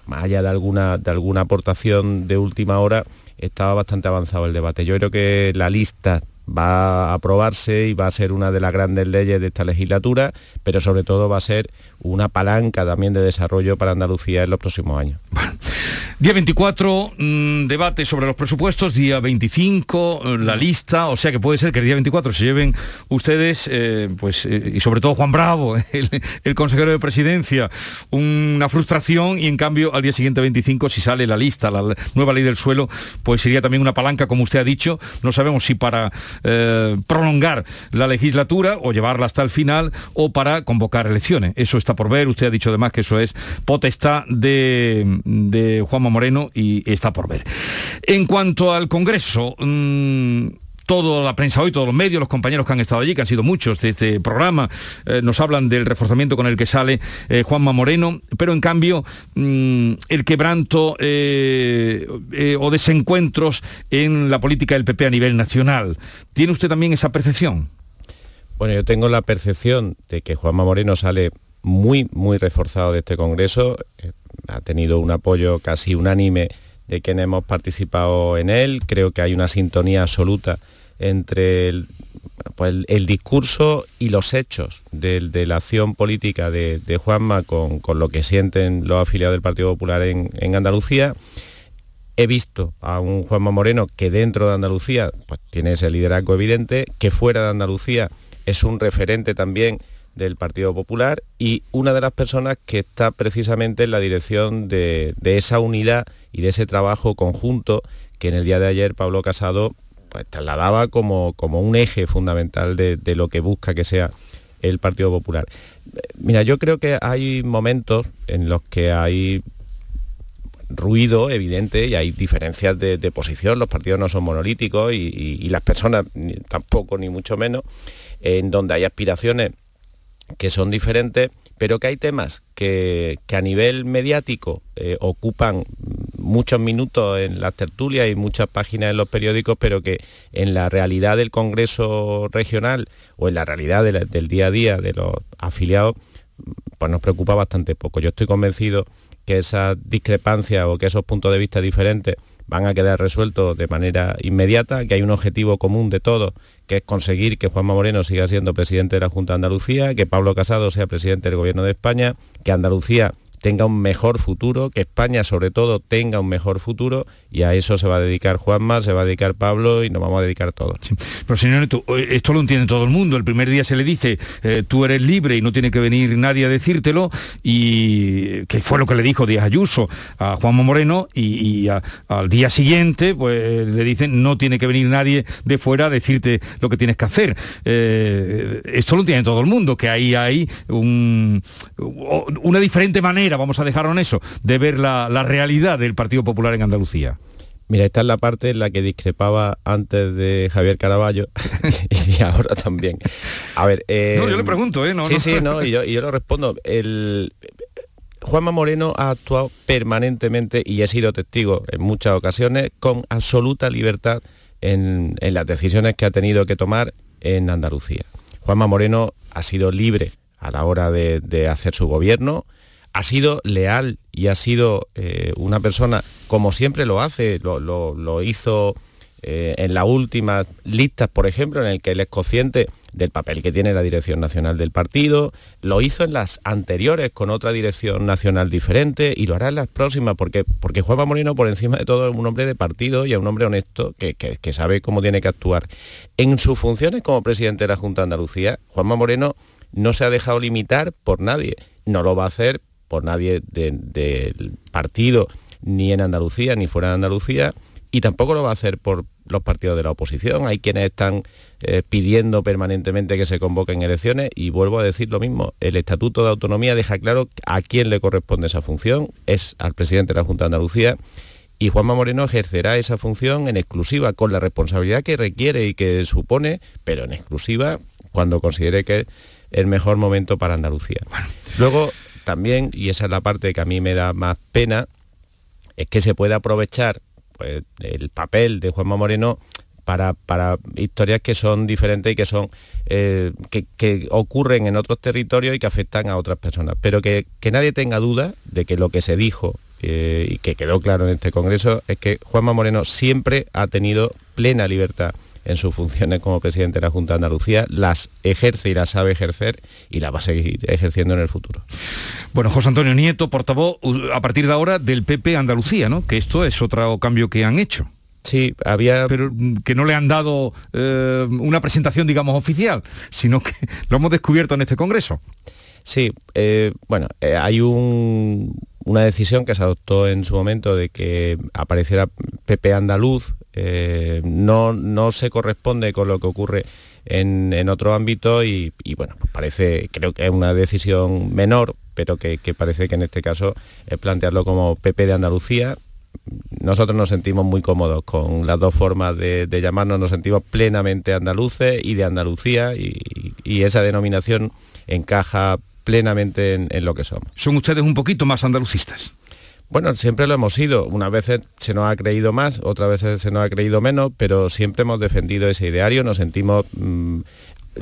más allá de alguna, de alguna aportación de última hora, estaba bastante avanzado el debate. Yo creo que la lista va a aprobarse y va a ser una de las grandes leyes de esta legislatura, pero sobre todo va a ser una palanca también de desarrollo para Andalucía en los próximos años. Día 24, mm, debate sobre los presupuestos, día 25, eh, la lista, o sea que puede ser que el día 24 se lleven ustedes, eh, pues, eh, y sobre todo Juan Bravo, [laughs] el, consejero de presidencia, una frustración y en cambio al día siguiente 25, si sale la lista, la nueva ley del suelo, pues sería también una palanca, como usted ha dicho, no sabemos si para prolongar la legislatura o llevarla hasta el final o para convocar elecciones. Eso está por ver, usted ha dicho además que eso es potestad de, de Juanma Moreno y está por ver. En cuanto al Congreso, mm, toda la prensa hoy, todos los medios, los compañeros que han estado allí, que han sido muchos de este programa, eh, nos hablan del reforzamiento con el que sale eh, Juanma Moreno, pero en cambio mm, el quebranto eh, o desencuentros en la política del PP a nivel nacional. ¿Tiene usted también esa percepción? Bueno, yo tengo la percepción de que Juanma Moreno sale muy, muy reforzado de este Congreso ha tenido un apoyo casi unánime de quienes hemos participado en él. Creo que hay una sintonía absoluta entre el, pues discurso y los hechos de, la acción política de, Juanma con, lo que sienten los afiliados del Partido Popular en, Andalucía. He visto a un Juanma Moreno que dentro de Andalucía pues, tiene ese liderazgo evidente, que fuera de Andalucía es un referente también del Partido Popular y una de las personas que está precisamente en la dirección de, esa unidad y de ese trabajo conjunto que en el día de ayer Pablo Casado pues, trasladaba como, como un eje fundamental de, lo que busca que sea el Partido Popular. Mira, yo creo que hay momentos en los que hay ruido evidente y hay diferencias de, posición, los partidos no son monolíticos y, las personas tampoco, ni mucho menos, en donde hay aspiraciones que son diferentes, pero que hay temas que, a nivel mediático eh, ocupan muchos minutos en las tertulias y muchas páginas en los periódicos, pero que en la realidad del Congreso regional o en la realidad del día a día de los afiliados, pues nos preocupa bastante poco. Yo estoy convencido que esas discrepancias o que esos puntos de vista diferentes van a quedar resueltos de manera inmediata, que hay un objetivo común de todos, que es conseguir que Juanma Moreno siga siendo presidente de la Junta de Andalucía, que Pablo Casado sea presidente del Gobierno de España, que Andalucía tenga un mejor futuro, que España sobre todo tenga un mejor futuro y a eso se va a dedicar Juanma, se va a dedicar Pablo y nos vamos a dedicar todos. Pero señor Neto, eh, esto lo entiende todo el mundo. El primer día se le dice, eh, tú eres libre y no tiene que venir nadie a decírtelo, y que fue lo que le dijo Díaz Ayuso a Juanma Moreno, y, al día siguiente pues le dicen, no tiene que venir nadie de fuera a decirte lo que tienes que hacer. Eh, esto lo entiende todo el mundo, que ahí hay una diferente manera, vamos a dejarlo en eso, de ver la realidad del Partido Popular en Andalucía. Mira, esta es la parte en la que discrepaba antes de Javier Caraballo [laughs] [laughs] y ahora también. A ver, no, yo le pregunto, ¿eh? No, sí, sí, no, y yo, y yo lo respondo. El, Juanma Moreno ha actuado permanentemente y he sido testigo en muchas ocasiones con absoluta libertad en, las decisiones que ha tenido que tomar en Andalucía. Juanma Moreno ha sido libre a la hora de hacer su gobierno, ha sido leal y ha sido eh, una persona, como siempre lo hace, lo, hizo eh, en las últimas listas, por ejemplo, en el que él es consciente del papel que tiene la dirección nacional del partido, lo hizo en las anteriores con otra dirección nacional diferente y lo hará en las próximas, porque, porque Juanma Moreno por encima de todo es un hombre de partido y es un hombre honesto que, que sabe cómo tiene que actuar. En sus funciones como presidente de la Junta de Andalucía, Juanma Moreno no se ha dejado limitar por nadie, no lo va a hacer por nadie del partido, ni en Andalucía, ni fuera de Andalucía, y tampoco lo va a hacer por los partidos de la oposición. Hay quienes están eh, pidiendo permanentemente que se convoquen elecciones y vuelvo a decir lo mismo, el Estatuto de Autonomía deja claro a quién le corresponde esa función, es al presidente de la Junta de Andalucía y Juanma Moreno ejercerá esa función en exclusiva, con la responsabilidad que requiere y que supone, pero en exclusiva cuando considere que es el mejor momento para Andalucía. Luego, también, y esa es la parte que a mí me da más pena, es que se puede aprovechar pues, el papel de Juanma Moreno para, para, historias que son diferentes y que son eh, que, ocurren en otros territorios y que afectan a otras personas. Pero que, nadie tenga duda de que lo que se dijo eh, y que quedó claro en este Congreso es que Juanma Moreno siempre ha tenido plena libertad en sus funciones como presidente de la Junta de Andalucía, las ejerce y las sabe ejercer y las va a seguir ejerciendo en el futuro. Bueno, José Antonio Nieto, portavoz a partir de ahora del PP Andalucía, ¿no? Que esto es otro cambio que han hecho. Sí, había... Pero mm, que no le han dado eh, una presentación, digamos, oficial, sino que [laughs] lo hemos descubierto en este Congreso. Sí, eh, bueno, eh, hay una decisión que se adoptó en su momento de que apareciera PP Andaluz eh, no, no se corresponde con lo que ocurre en, otro ámbito y, bueno, pues parece, creo que es una decisión menor, pero que, parece que en este caso es plantearlo como PP de Andalucía. Nosotros nos sentimos muy cómodos con las dos formas de, llamarnos, nos sentimos plenamente andaluces y de Andalucía y, esa denominación encaja plenamente en lo que somos. ¿Son ustedes un poquito más andalucistas? Bueno, siempre lo hemos sido. Unas veces se nos ha creído más, otras veces se nos ha creído menos, pero siempre hemos defendido ese ideario, nos sentimos mm,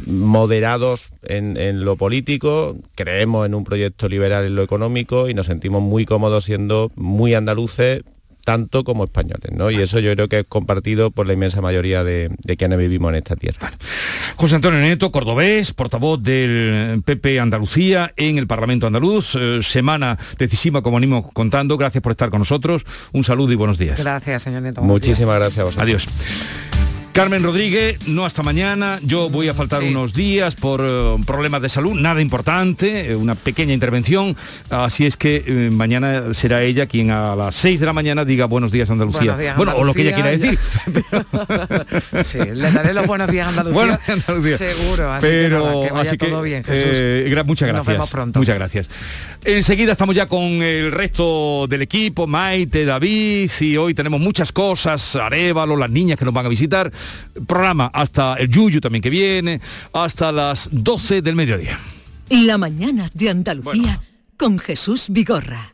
moderados en, en, lo político, creemos en un proyecto liberal en lo económico y nos sentimos muy cómodos siendo muy andaluces, tanto como españoles, ¿no? Y eso yo creo que es compartido por la inmensa mayoría de, quienes vivimos en esta tierra. José Antonio Neto, cordobés, portavoz del PP Andalucía en el Parlamento Andaluz, eh, semana decisiva como venimos contando, gracias por estar con nosotros, un saludo y buenos días. Gracias, señor Neto. Muchísimas gracias a vosotros. Adiós. Carmen Rodríguez, no hasta mañana, yo voy a faltar unos días por eh, problemas de salud, nada importante, eh, una pequeña intervención, así es que eh, mañana será ella quien a las 6 de la mañana diga buenos días Andalucía. bueno, o lo que ella quiera decir. [laughs] [laughs] sí, le daré los buenos días Andalucía. Andalucía. Seguro, así Pero, que, vaya todo bien, Jesús. muchas gracias. Nos vemos pronto. Muchas gracias. Enseguida estamos ya con el resto del equipo, Maite, David, y hoy tenemos muchas cosas, Arevalo, las niñas que nos van a visitar programa hasta el Yuyu también que viene, hasta las 12 del mediodía. La mañana de Andalucía con Jesús Vigorra.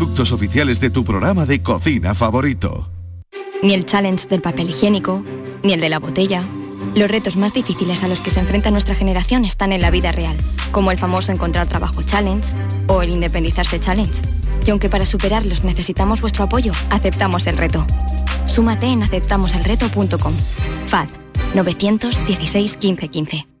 oficiales de tu programa de cocina favorito. Ni el challenge del papel higiénico, ni el de la botella. Los retos más difíciles a los que se enfrenta nuestra generación están en la vida real, como el famoso encontrar trabajo challenge o el independizarse challenge. Y aunque para superarlos necesitamos vuestro apoyo, aceptamos el reto. Súmate en aceptamoselreto.com. FAD 916 1515.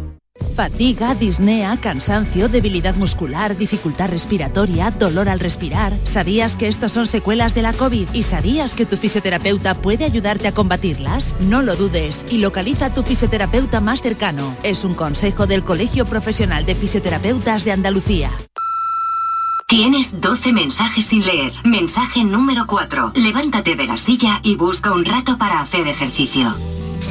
Fatiga, disnea, cansancio, debilidad muscular, dificultad respiratoria, dolor al respirar. ¿Sabías que estos son secuelas de la COVID y sabías que tu fisioterapeuta puede ayudarte a combatirlas? No lo dudes y localiza a tu fisioterapeuta más cercano. Es un consejo del Colegio Profesional de Fisioterapeutas de Andalucía. Tienes 12 mensajes sin leer. Mensaje número 4. Levántate de la silla y busca un rato para hacer ejercicio.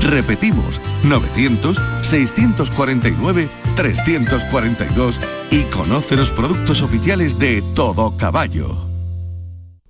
Repetimos, 900-649-342 y conoce los productos oficiales de Todo Caballo.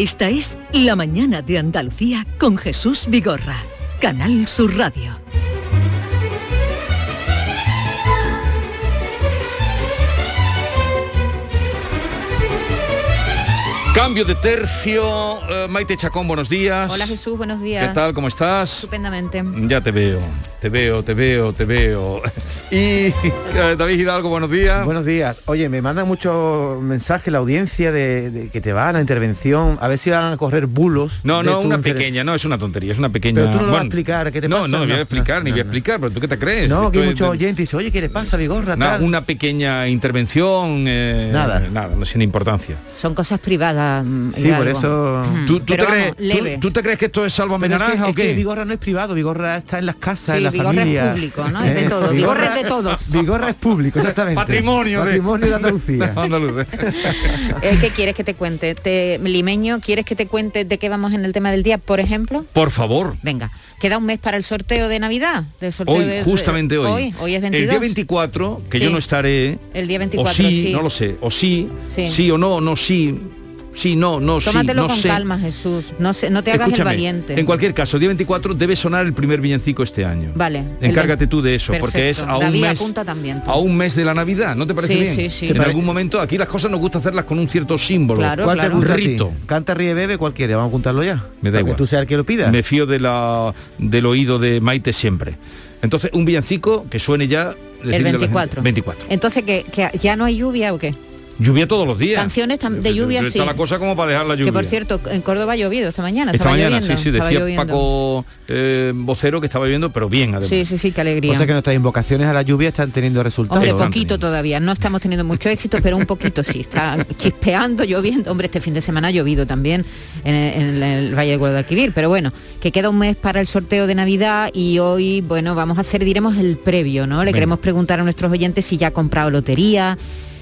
Esta es La Mañana de Andalucía con Jesús Vigorra, Canal Sur Radio. Cambio de tercio, eh, Maite Chacón, buenos días. Hola Jesús, buenos días. ¿Qué tal? ¿Cómo estás? Estupendamente. Ya te veo te veo, te veo, te veo. [laughs] Y eh, David Hidalgo, buenos días. Buenos días. Oye, me mandan muchos mensajes la audiencia de, de que te van a la intervención, a ver si van a correr bulos. No, no, una inter- pequeña, no, es una tontería, es una pequeña... Pero tú no lo vas a bueno, explicar, ¿qué te no, pasa? No, no, voy a No, explicar, ni no, voy a no. explicar, pero ¿tú qué te crees? No, que hay es muchos de- oyentes y dice, oye, ¿qué le pasa, Vigorra? Nada, tal? una pequeña intervención, eh, Nada. nada, no sin importancia. Son cosas privadas. mm, Sí, por eso... Mm, ¿Tú, tú pero te vamos, crees, tú- leves. tú te crees que esto es es que- Naranja es o qué? que Vigorra no es privado, Vigorra está en las casas, Sí, Vigorra es familia. público, ¿no? Es de todo. Vigorra es de todos. Vigorra es público, exactamente. Patrimonio de- Patrimonio de Andalucía. [laughs] Andaluz. [laughs] Eh, ¿Qué quieres que te cuente? Te, Limeño, ¿quieres que te cuente de qué vamos en el tema del día, por ejemplo? Por favor. Venga, queda un mes para el sorteo de Navidad. Del sorteo Hoy, de- justamente hoy. Hoy, hoy es 22. El día 24, que Sí. yo no estaré, El día 24, o sí, sí. no lo sé, o sí, Sí. sí, o no, no sí, sí, no, no, sí, Tómatelo no con sé. calma, Jesús. No, se- no te hagas Escúchame, el valiente. En cualquier caso, día 24 debe sonar el primer villancico este año. Vale. Encárgate tú de eso, porque es a un David, mes también. a un mes de la Navidad, ¿no te parece Sí, bien? sí, sí. Que en algún momento aquí las cosas nos gusta hacerlas con un cierto símbolo. Claro, ¿Cuál te claro. gusta a ti? Rito. Canta, ríe, bebe, ¿cuál quiere? Vamos a apuntarlo ya. Me da Para que igual. tú seas el que lo pida. Me fío de la, del oído de Maite siempre. Entonces, un villancico que suene ya... El decirle a la gente- 24. 24. Entonces, ¿que, que ya no hay lluvia o qué? Lluvia todos los días. Canciones de lluvia, Está sí. la cosa como para dejar la lluvia. Que por cierto, en Córdoba ha llovido esta mañana. Esta estaba mañana, lloviendo, sí, sí, decía lloviendo. Paco eh, Vocero que estaba lloviendo, pero bien además. Sí, sí, sí, qué alegría. O sea que nuestras invocaciones a la lluvia están teniendo resultados. Hombre, poquito todavía, no estamos teniendo mucho éxito, pero un poquito sí, está chispeando, lloviendo. Hombre, este fin de semana ha llovido también en, en el Valle de Guadalquivir, pero bueno, que queda un mes para el sorteo de Navidad y hoy, bueno, vamos a hacer, diremos, el previo, ¿no? Le queremos preguntar a nuestros oyentes si ya ha comprado lotería,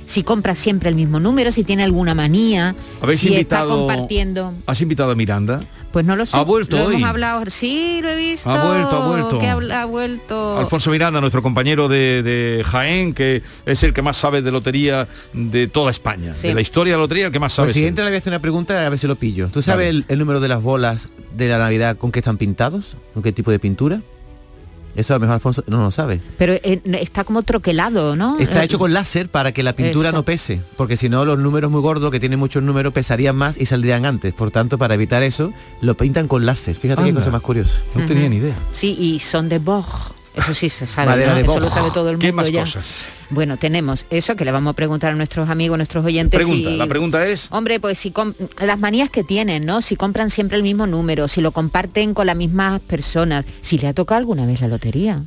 si compra siempre el mismo número, si tiene alguna manía, ¿Habéis si invitado- está compartiendo. ¿Has invitado a Miranda? Pues no lo sé. ¿Ha vuelto lo hoy? hemos hablado. Sí, lo he visto. Ha vuelto, ha vuelto. Que ha, ha vuelto. Alfonso Miranda, nuestro compañero de, de Jaén, que es el que más sabe de lotería de toda España. Sí. De la historia de la lotería, el que más sabe. Pues es siguiente él. le voy a hacer una pregunta a ver si lo pillo. ¿Tú sabes Vale. el, el número de las bolas de la Navidad con qué están pintados? ¿Con qué tipo de pintura? Eso a lo mejor Alfonso no lo sabe. Pero eh, está como troquelado, ¿no? Está Eh, hecho con láser para que la pintura Eso. no pese, porque si no los números muy gordos que tienen muchos números pesarían más y saldrían antes. Por tanto, para evitar eso, lo pintan con láser. Fíjate qué Anda. cosa más curiosa. No tenía ni idea. Sí, y son de Boj. Eso sí se sabe, Madera ¿no? de Eso lo sabe todo el mundo ¿Qué más ya. cosas? Bueno, tenemos eso que le vamos a preguntar a nuestros amigos, nuestros oyentes. Pregunta, si- la pregunta es... Hombre, pues si las manías que tienen, ¿no? Si compran siempre el mismo número, si lo comparten con las mismas personas, si le ha tocado alguna vez la lotería.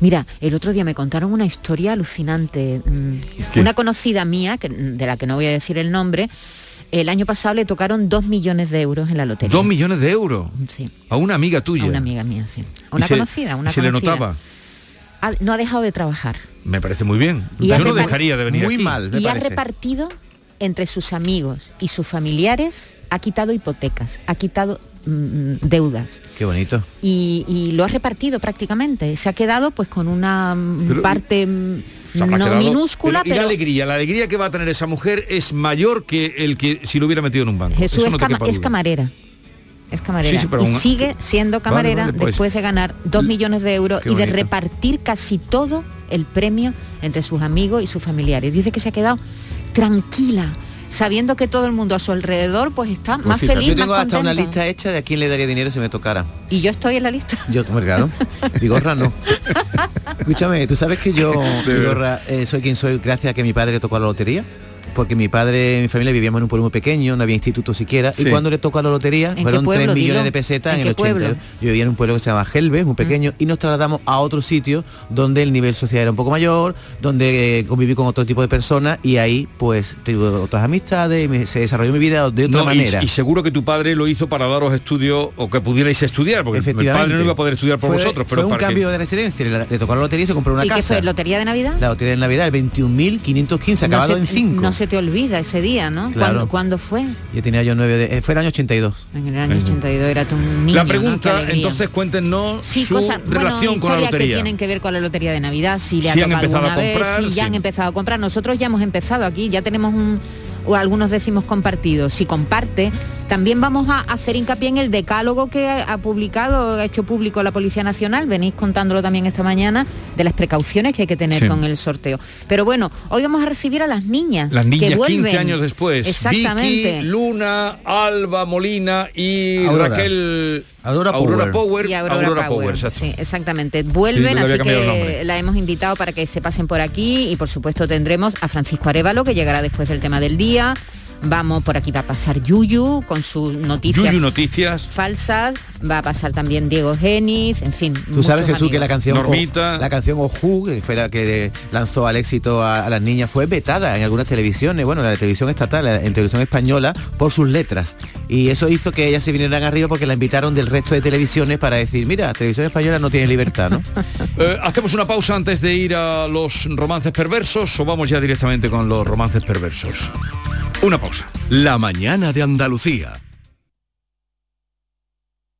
Mira, el otro día me contaron una historia alucinante. mm, ¿Qué? Una conocida mía, que- de la que no voy a decir el nombre, el año pasado le tocaron dos millones de euros en la lotería. Dos millones de euros. Sí. A una amiga tuya. A una amiga mía, sí. Y Una se- conocida, una y se le notaba. Ha- no ha dejado de trabajar. Me parece muy bien. Y Yo no dejaría de venir Muy aquí. mal, me y ha repartido entre sus amigos y sus familiares, ha quitado hipotecas, ha quitado mm, deudas Qué bonito. y, y lo ha repartido prácticamente. Se ha quedado pues con una mm, Pero- parte mm, no quedado- minúscula, y pero, la alegría, la alegría que va a tener esa mujer es mayor que el que si lo hubiera metido en un banco. Jesús Eso es, no camarera. Es camarera. Sí, sí, pero y sigue siendo camarera vale, pues. después de ganar dos millones de euros y de bonito. repartir casi todo el premio entre sus amigos y sus familiares. Dice que se ha quedado tranquila, sabiendo que todo el mundo a su alrededor pues está más fíjate. feliz, Yo tengo más hasta una lista hecha de a quién le daría dinero si me tocara. Y yo estoy en la lista. Yo, claro. Vigorra no. [laughs] Escúchame, ¿tú sabes que yo, [laughs] Vigorra, eh, soy quien soy gracias a que mi padre tocó la lotería? Porque mi padre y mi familia vivíamos en un pueblo muy pequeño, no había instituto siquiera. Sí. Y cuando le tocó la lotería, ¿En qué fueron 3 pueblo, millones dilo? de pesetas ¿En el 80. pueblo? Yo vivía en un pueblo que se llama Gelbe, muy pequeño, y nos trasladamos a otro sitio donde el nivel social era un poco mayor, donde eh, conviví con otro tipo de personas y ahí pues tuve otras amistades y me- se desarrolló mi vida de otra No, manera. Y, seguro que tu padre lo hizo para daros estudios o que pudierais estudiar, porque el Efectivamente. padre no iba a poder estudiar por Fue- vosotros, pero fue un para que- cambio de residencia, le, le tocó la lotería y se compró una ¿Y qué casa. fue? ¿Lotería de Navidad? La lotería de Navidad, el 21.515, no acabado se, en 5. no se te olvida ese día, ¿no? Claro. ¿Cuándo, cuándo fue? Yo tenía yo nueve, de, eh, fue el año 82. En el año 82 era tú un niño, La ¿no? Pregunta, entonces cuéntenos Sí, su bueno, relación con la historias que lotería. tienen que ver con la lotería de Navidad, si le ha Si tocado empezado alguna a comprar, vez, si ya sí. han empezado a comprar. Nosotros ya hemos empezado aquí, ya tenemos un, o algunos decimos compartido, si comparte, también vamos a hacer hincapié en el decálogo que ha publicado, ha hecho público la Policía Nacional, venís contándolo también esta mañana, de las precauciones que hay que tener Sí. con el sorteo. Pero bueno, hoy vamos a recibir a las niñas. Las que niñas vuelven. 15 años después. Exactamente. Vicky, Luna, Alba, Molina y Aurora. Raquel Aurora Power. Power. Y Aurora, Power, exacto. sí, exactamente. Vuelven, Sí, así que la hemos invitado para que se pasen por aquí y por supuesto tendremos a Francisco Arevalo que llegará después del tema del día. Vamos, por aquí va a pasar Yuyu con sus noticias Yuyu Noticias. falsas, va a pasar también Diego Geniz, en fin. Tú sabes, Jesús, que la canción Normita. O- la canción Oju, que fue la que lanzó al éxito a, a las niñas, fue vetada en algunas televisiones, bueno, en la televisión estatal, en televisión española, por sus letras. Y eso hizo que ellas se vinieran arriba porque la invitaron del resto de televisiones para decir, mira, televisión española no tiene libertad, ¿no? [laughs] Eh, ¿Hacemos una pausa antes de ir a los romances perversos o vamos ya directamente con los romances perversos? Una pausa. La mañana de Andalucía.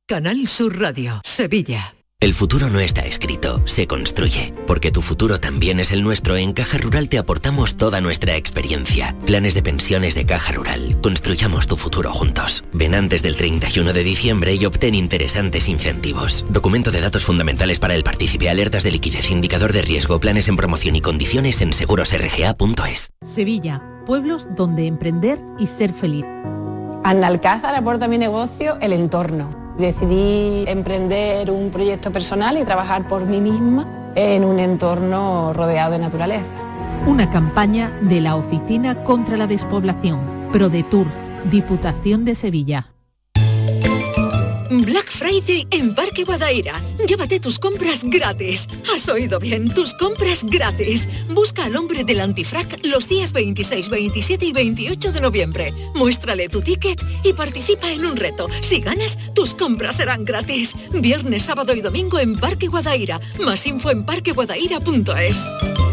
Canal Sur Radio, Sevilla. El futuro no está escrito, se construye. Porque tu futuro también es el nuestro, en Caja Rural te aportamos toda nuestra experiencia. Planes de pensiones de Caja Rural. Construyamos tu futuro juntos. Ven antes del 31 de diciembre y obtén interesantes incentivos. Documento de datos fundamentales para el partícipe, alertas de liquidez, indicador de riesgo, planes en promoción y condiciones en segurosrga.es. Sevilla, pueblos donde emprender y ser feliz. Analcázar aporta a mi negocio el entorno. Decidí emprender un proyecto personal y trabajar por mí misma en un entorno rodeado de naturaleza. Una campaña de la Oficina contra la Despoblación, ProDetour, Diputación de Sevilla. Black Friday en Parque Guadaira. Llévate tus compras gratis. Has oído bien, tus compras gratis. Busca al hombre del antifrac los días 26, 27 y 28 de noviembre. Muéstrale tu ticket y participa en un reto. Si ganas, tus compras serán gratis. Viernes, sábado y domingo en Parque Guadaira. Más info en parqueguadaira.es.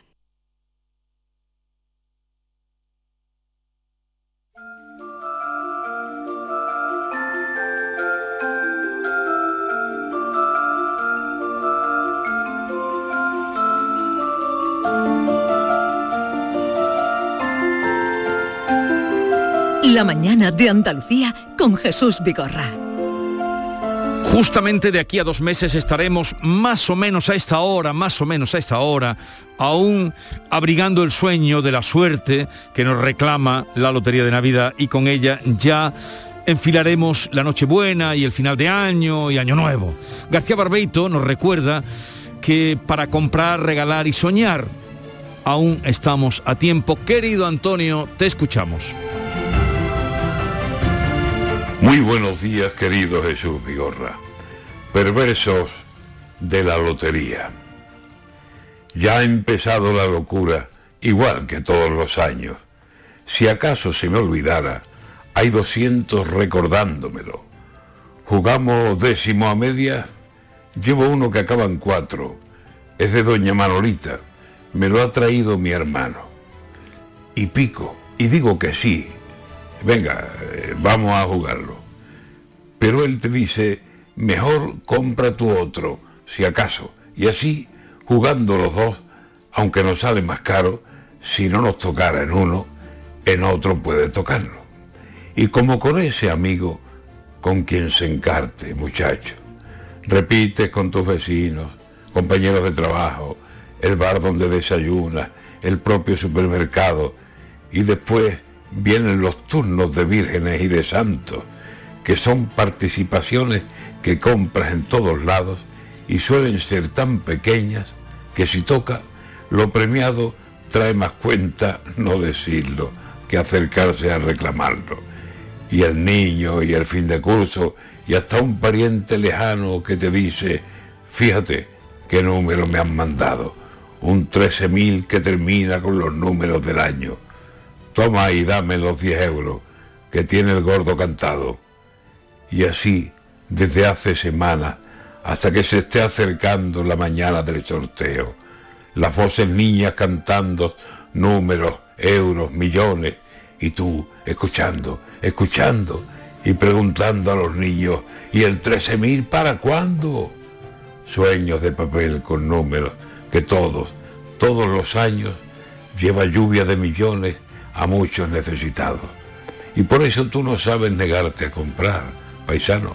La mañana de Andalucía con Jesús Vigorra. Justamente de aquí a dos meses estaremos más o menos a esta hora, más o menos a esta hora, aún abrigando el sueño de la suerte que nos reclama la Lotería de Navidad y con ella ya enfilaremos la Nochebuena y el final de año y Año Nuevo. García Barbeito nos recuerda que para comprar, regalar y soñar aún estamos a tiempo. Querido Antonio, te escuchamos. Muy buenos días, querido Jesús Vigorra. Perversos de la lotería. Ya ha empezado la locura, igual que todos los años. Si acaso se me olvidara, hay 200 recordándomelo. Jugamos décimo a media, llevo uno que acaba en cuatro. Es de doña Manolita, me lo ha traído mi hermano. Y pico, y digo que sí, venga, eh, vamos a jugarlo. Pero él te dice, mejor compra tu otro, si acaso. Y así, jugando los dos, aunque nos sale más caro, si no nos tocara en uno, en otro puede tocarlo. Y como con ese amigo, con quien se encarte, muchacho. Repites con tus vecinos, compañeros de trabajo, el bar donde desayunas, el propio supermercado, y después vienen los turnos de vírgenes y de santos, que son participaciones que compras en todos lados y suelen ser tan pequeñas que si toca, lo premiado trae más cuenta no decirlo que acercarse a reclamarlo. Y el niño y el fin de curso y hasta un pariente lejano que te dice, fíjate qué número me han mandado, un 13.000 que termina con los números del año. Toma y dame los 10 euros que tiene el gordo cantado. Y así, desde hace semanas, hasta que se esté acercando la mañana del sorteo, las voces niñas cantando números, euros, millones, y tú escuchando, escuchando y preguntando a los niños, ¿y el 13.000 para cuándo? Sueños de papel con números que todos, todos los años lleva lluvia de millones a muchos necesitados. Y por eso tú no sabes negarte a comprar, paisano.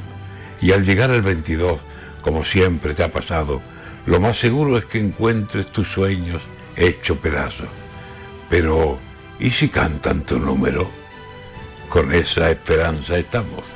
Y al llegar el 22, como siempre te ha pasado, lo más seguro es que encuentres tus sueños hecho pedazos. Pero, ¿y si cantan tu número? Con esa esperanza estamos.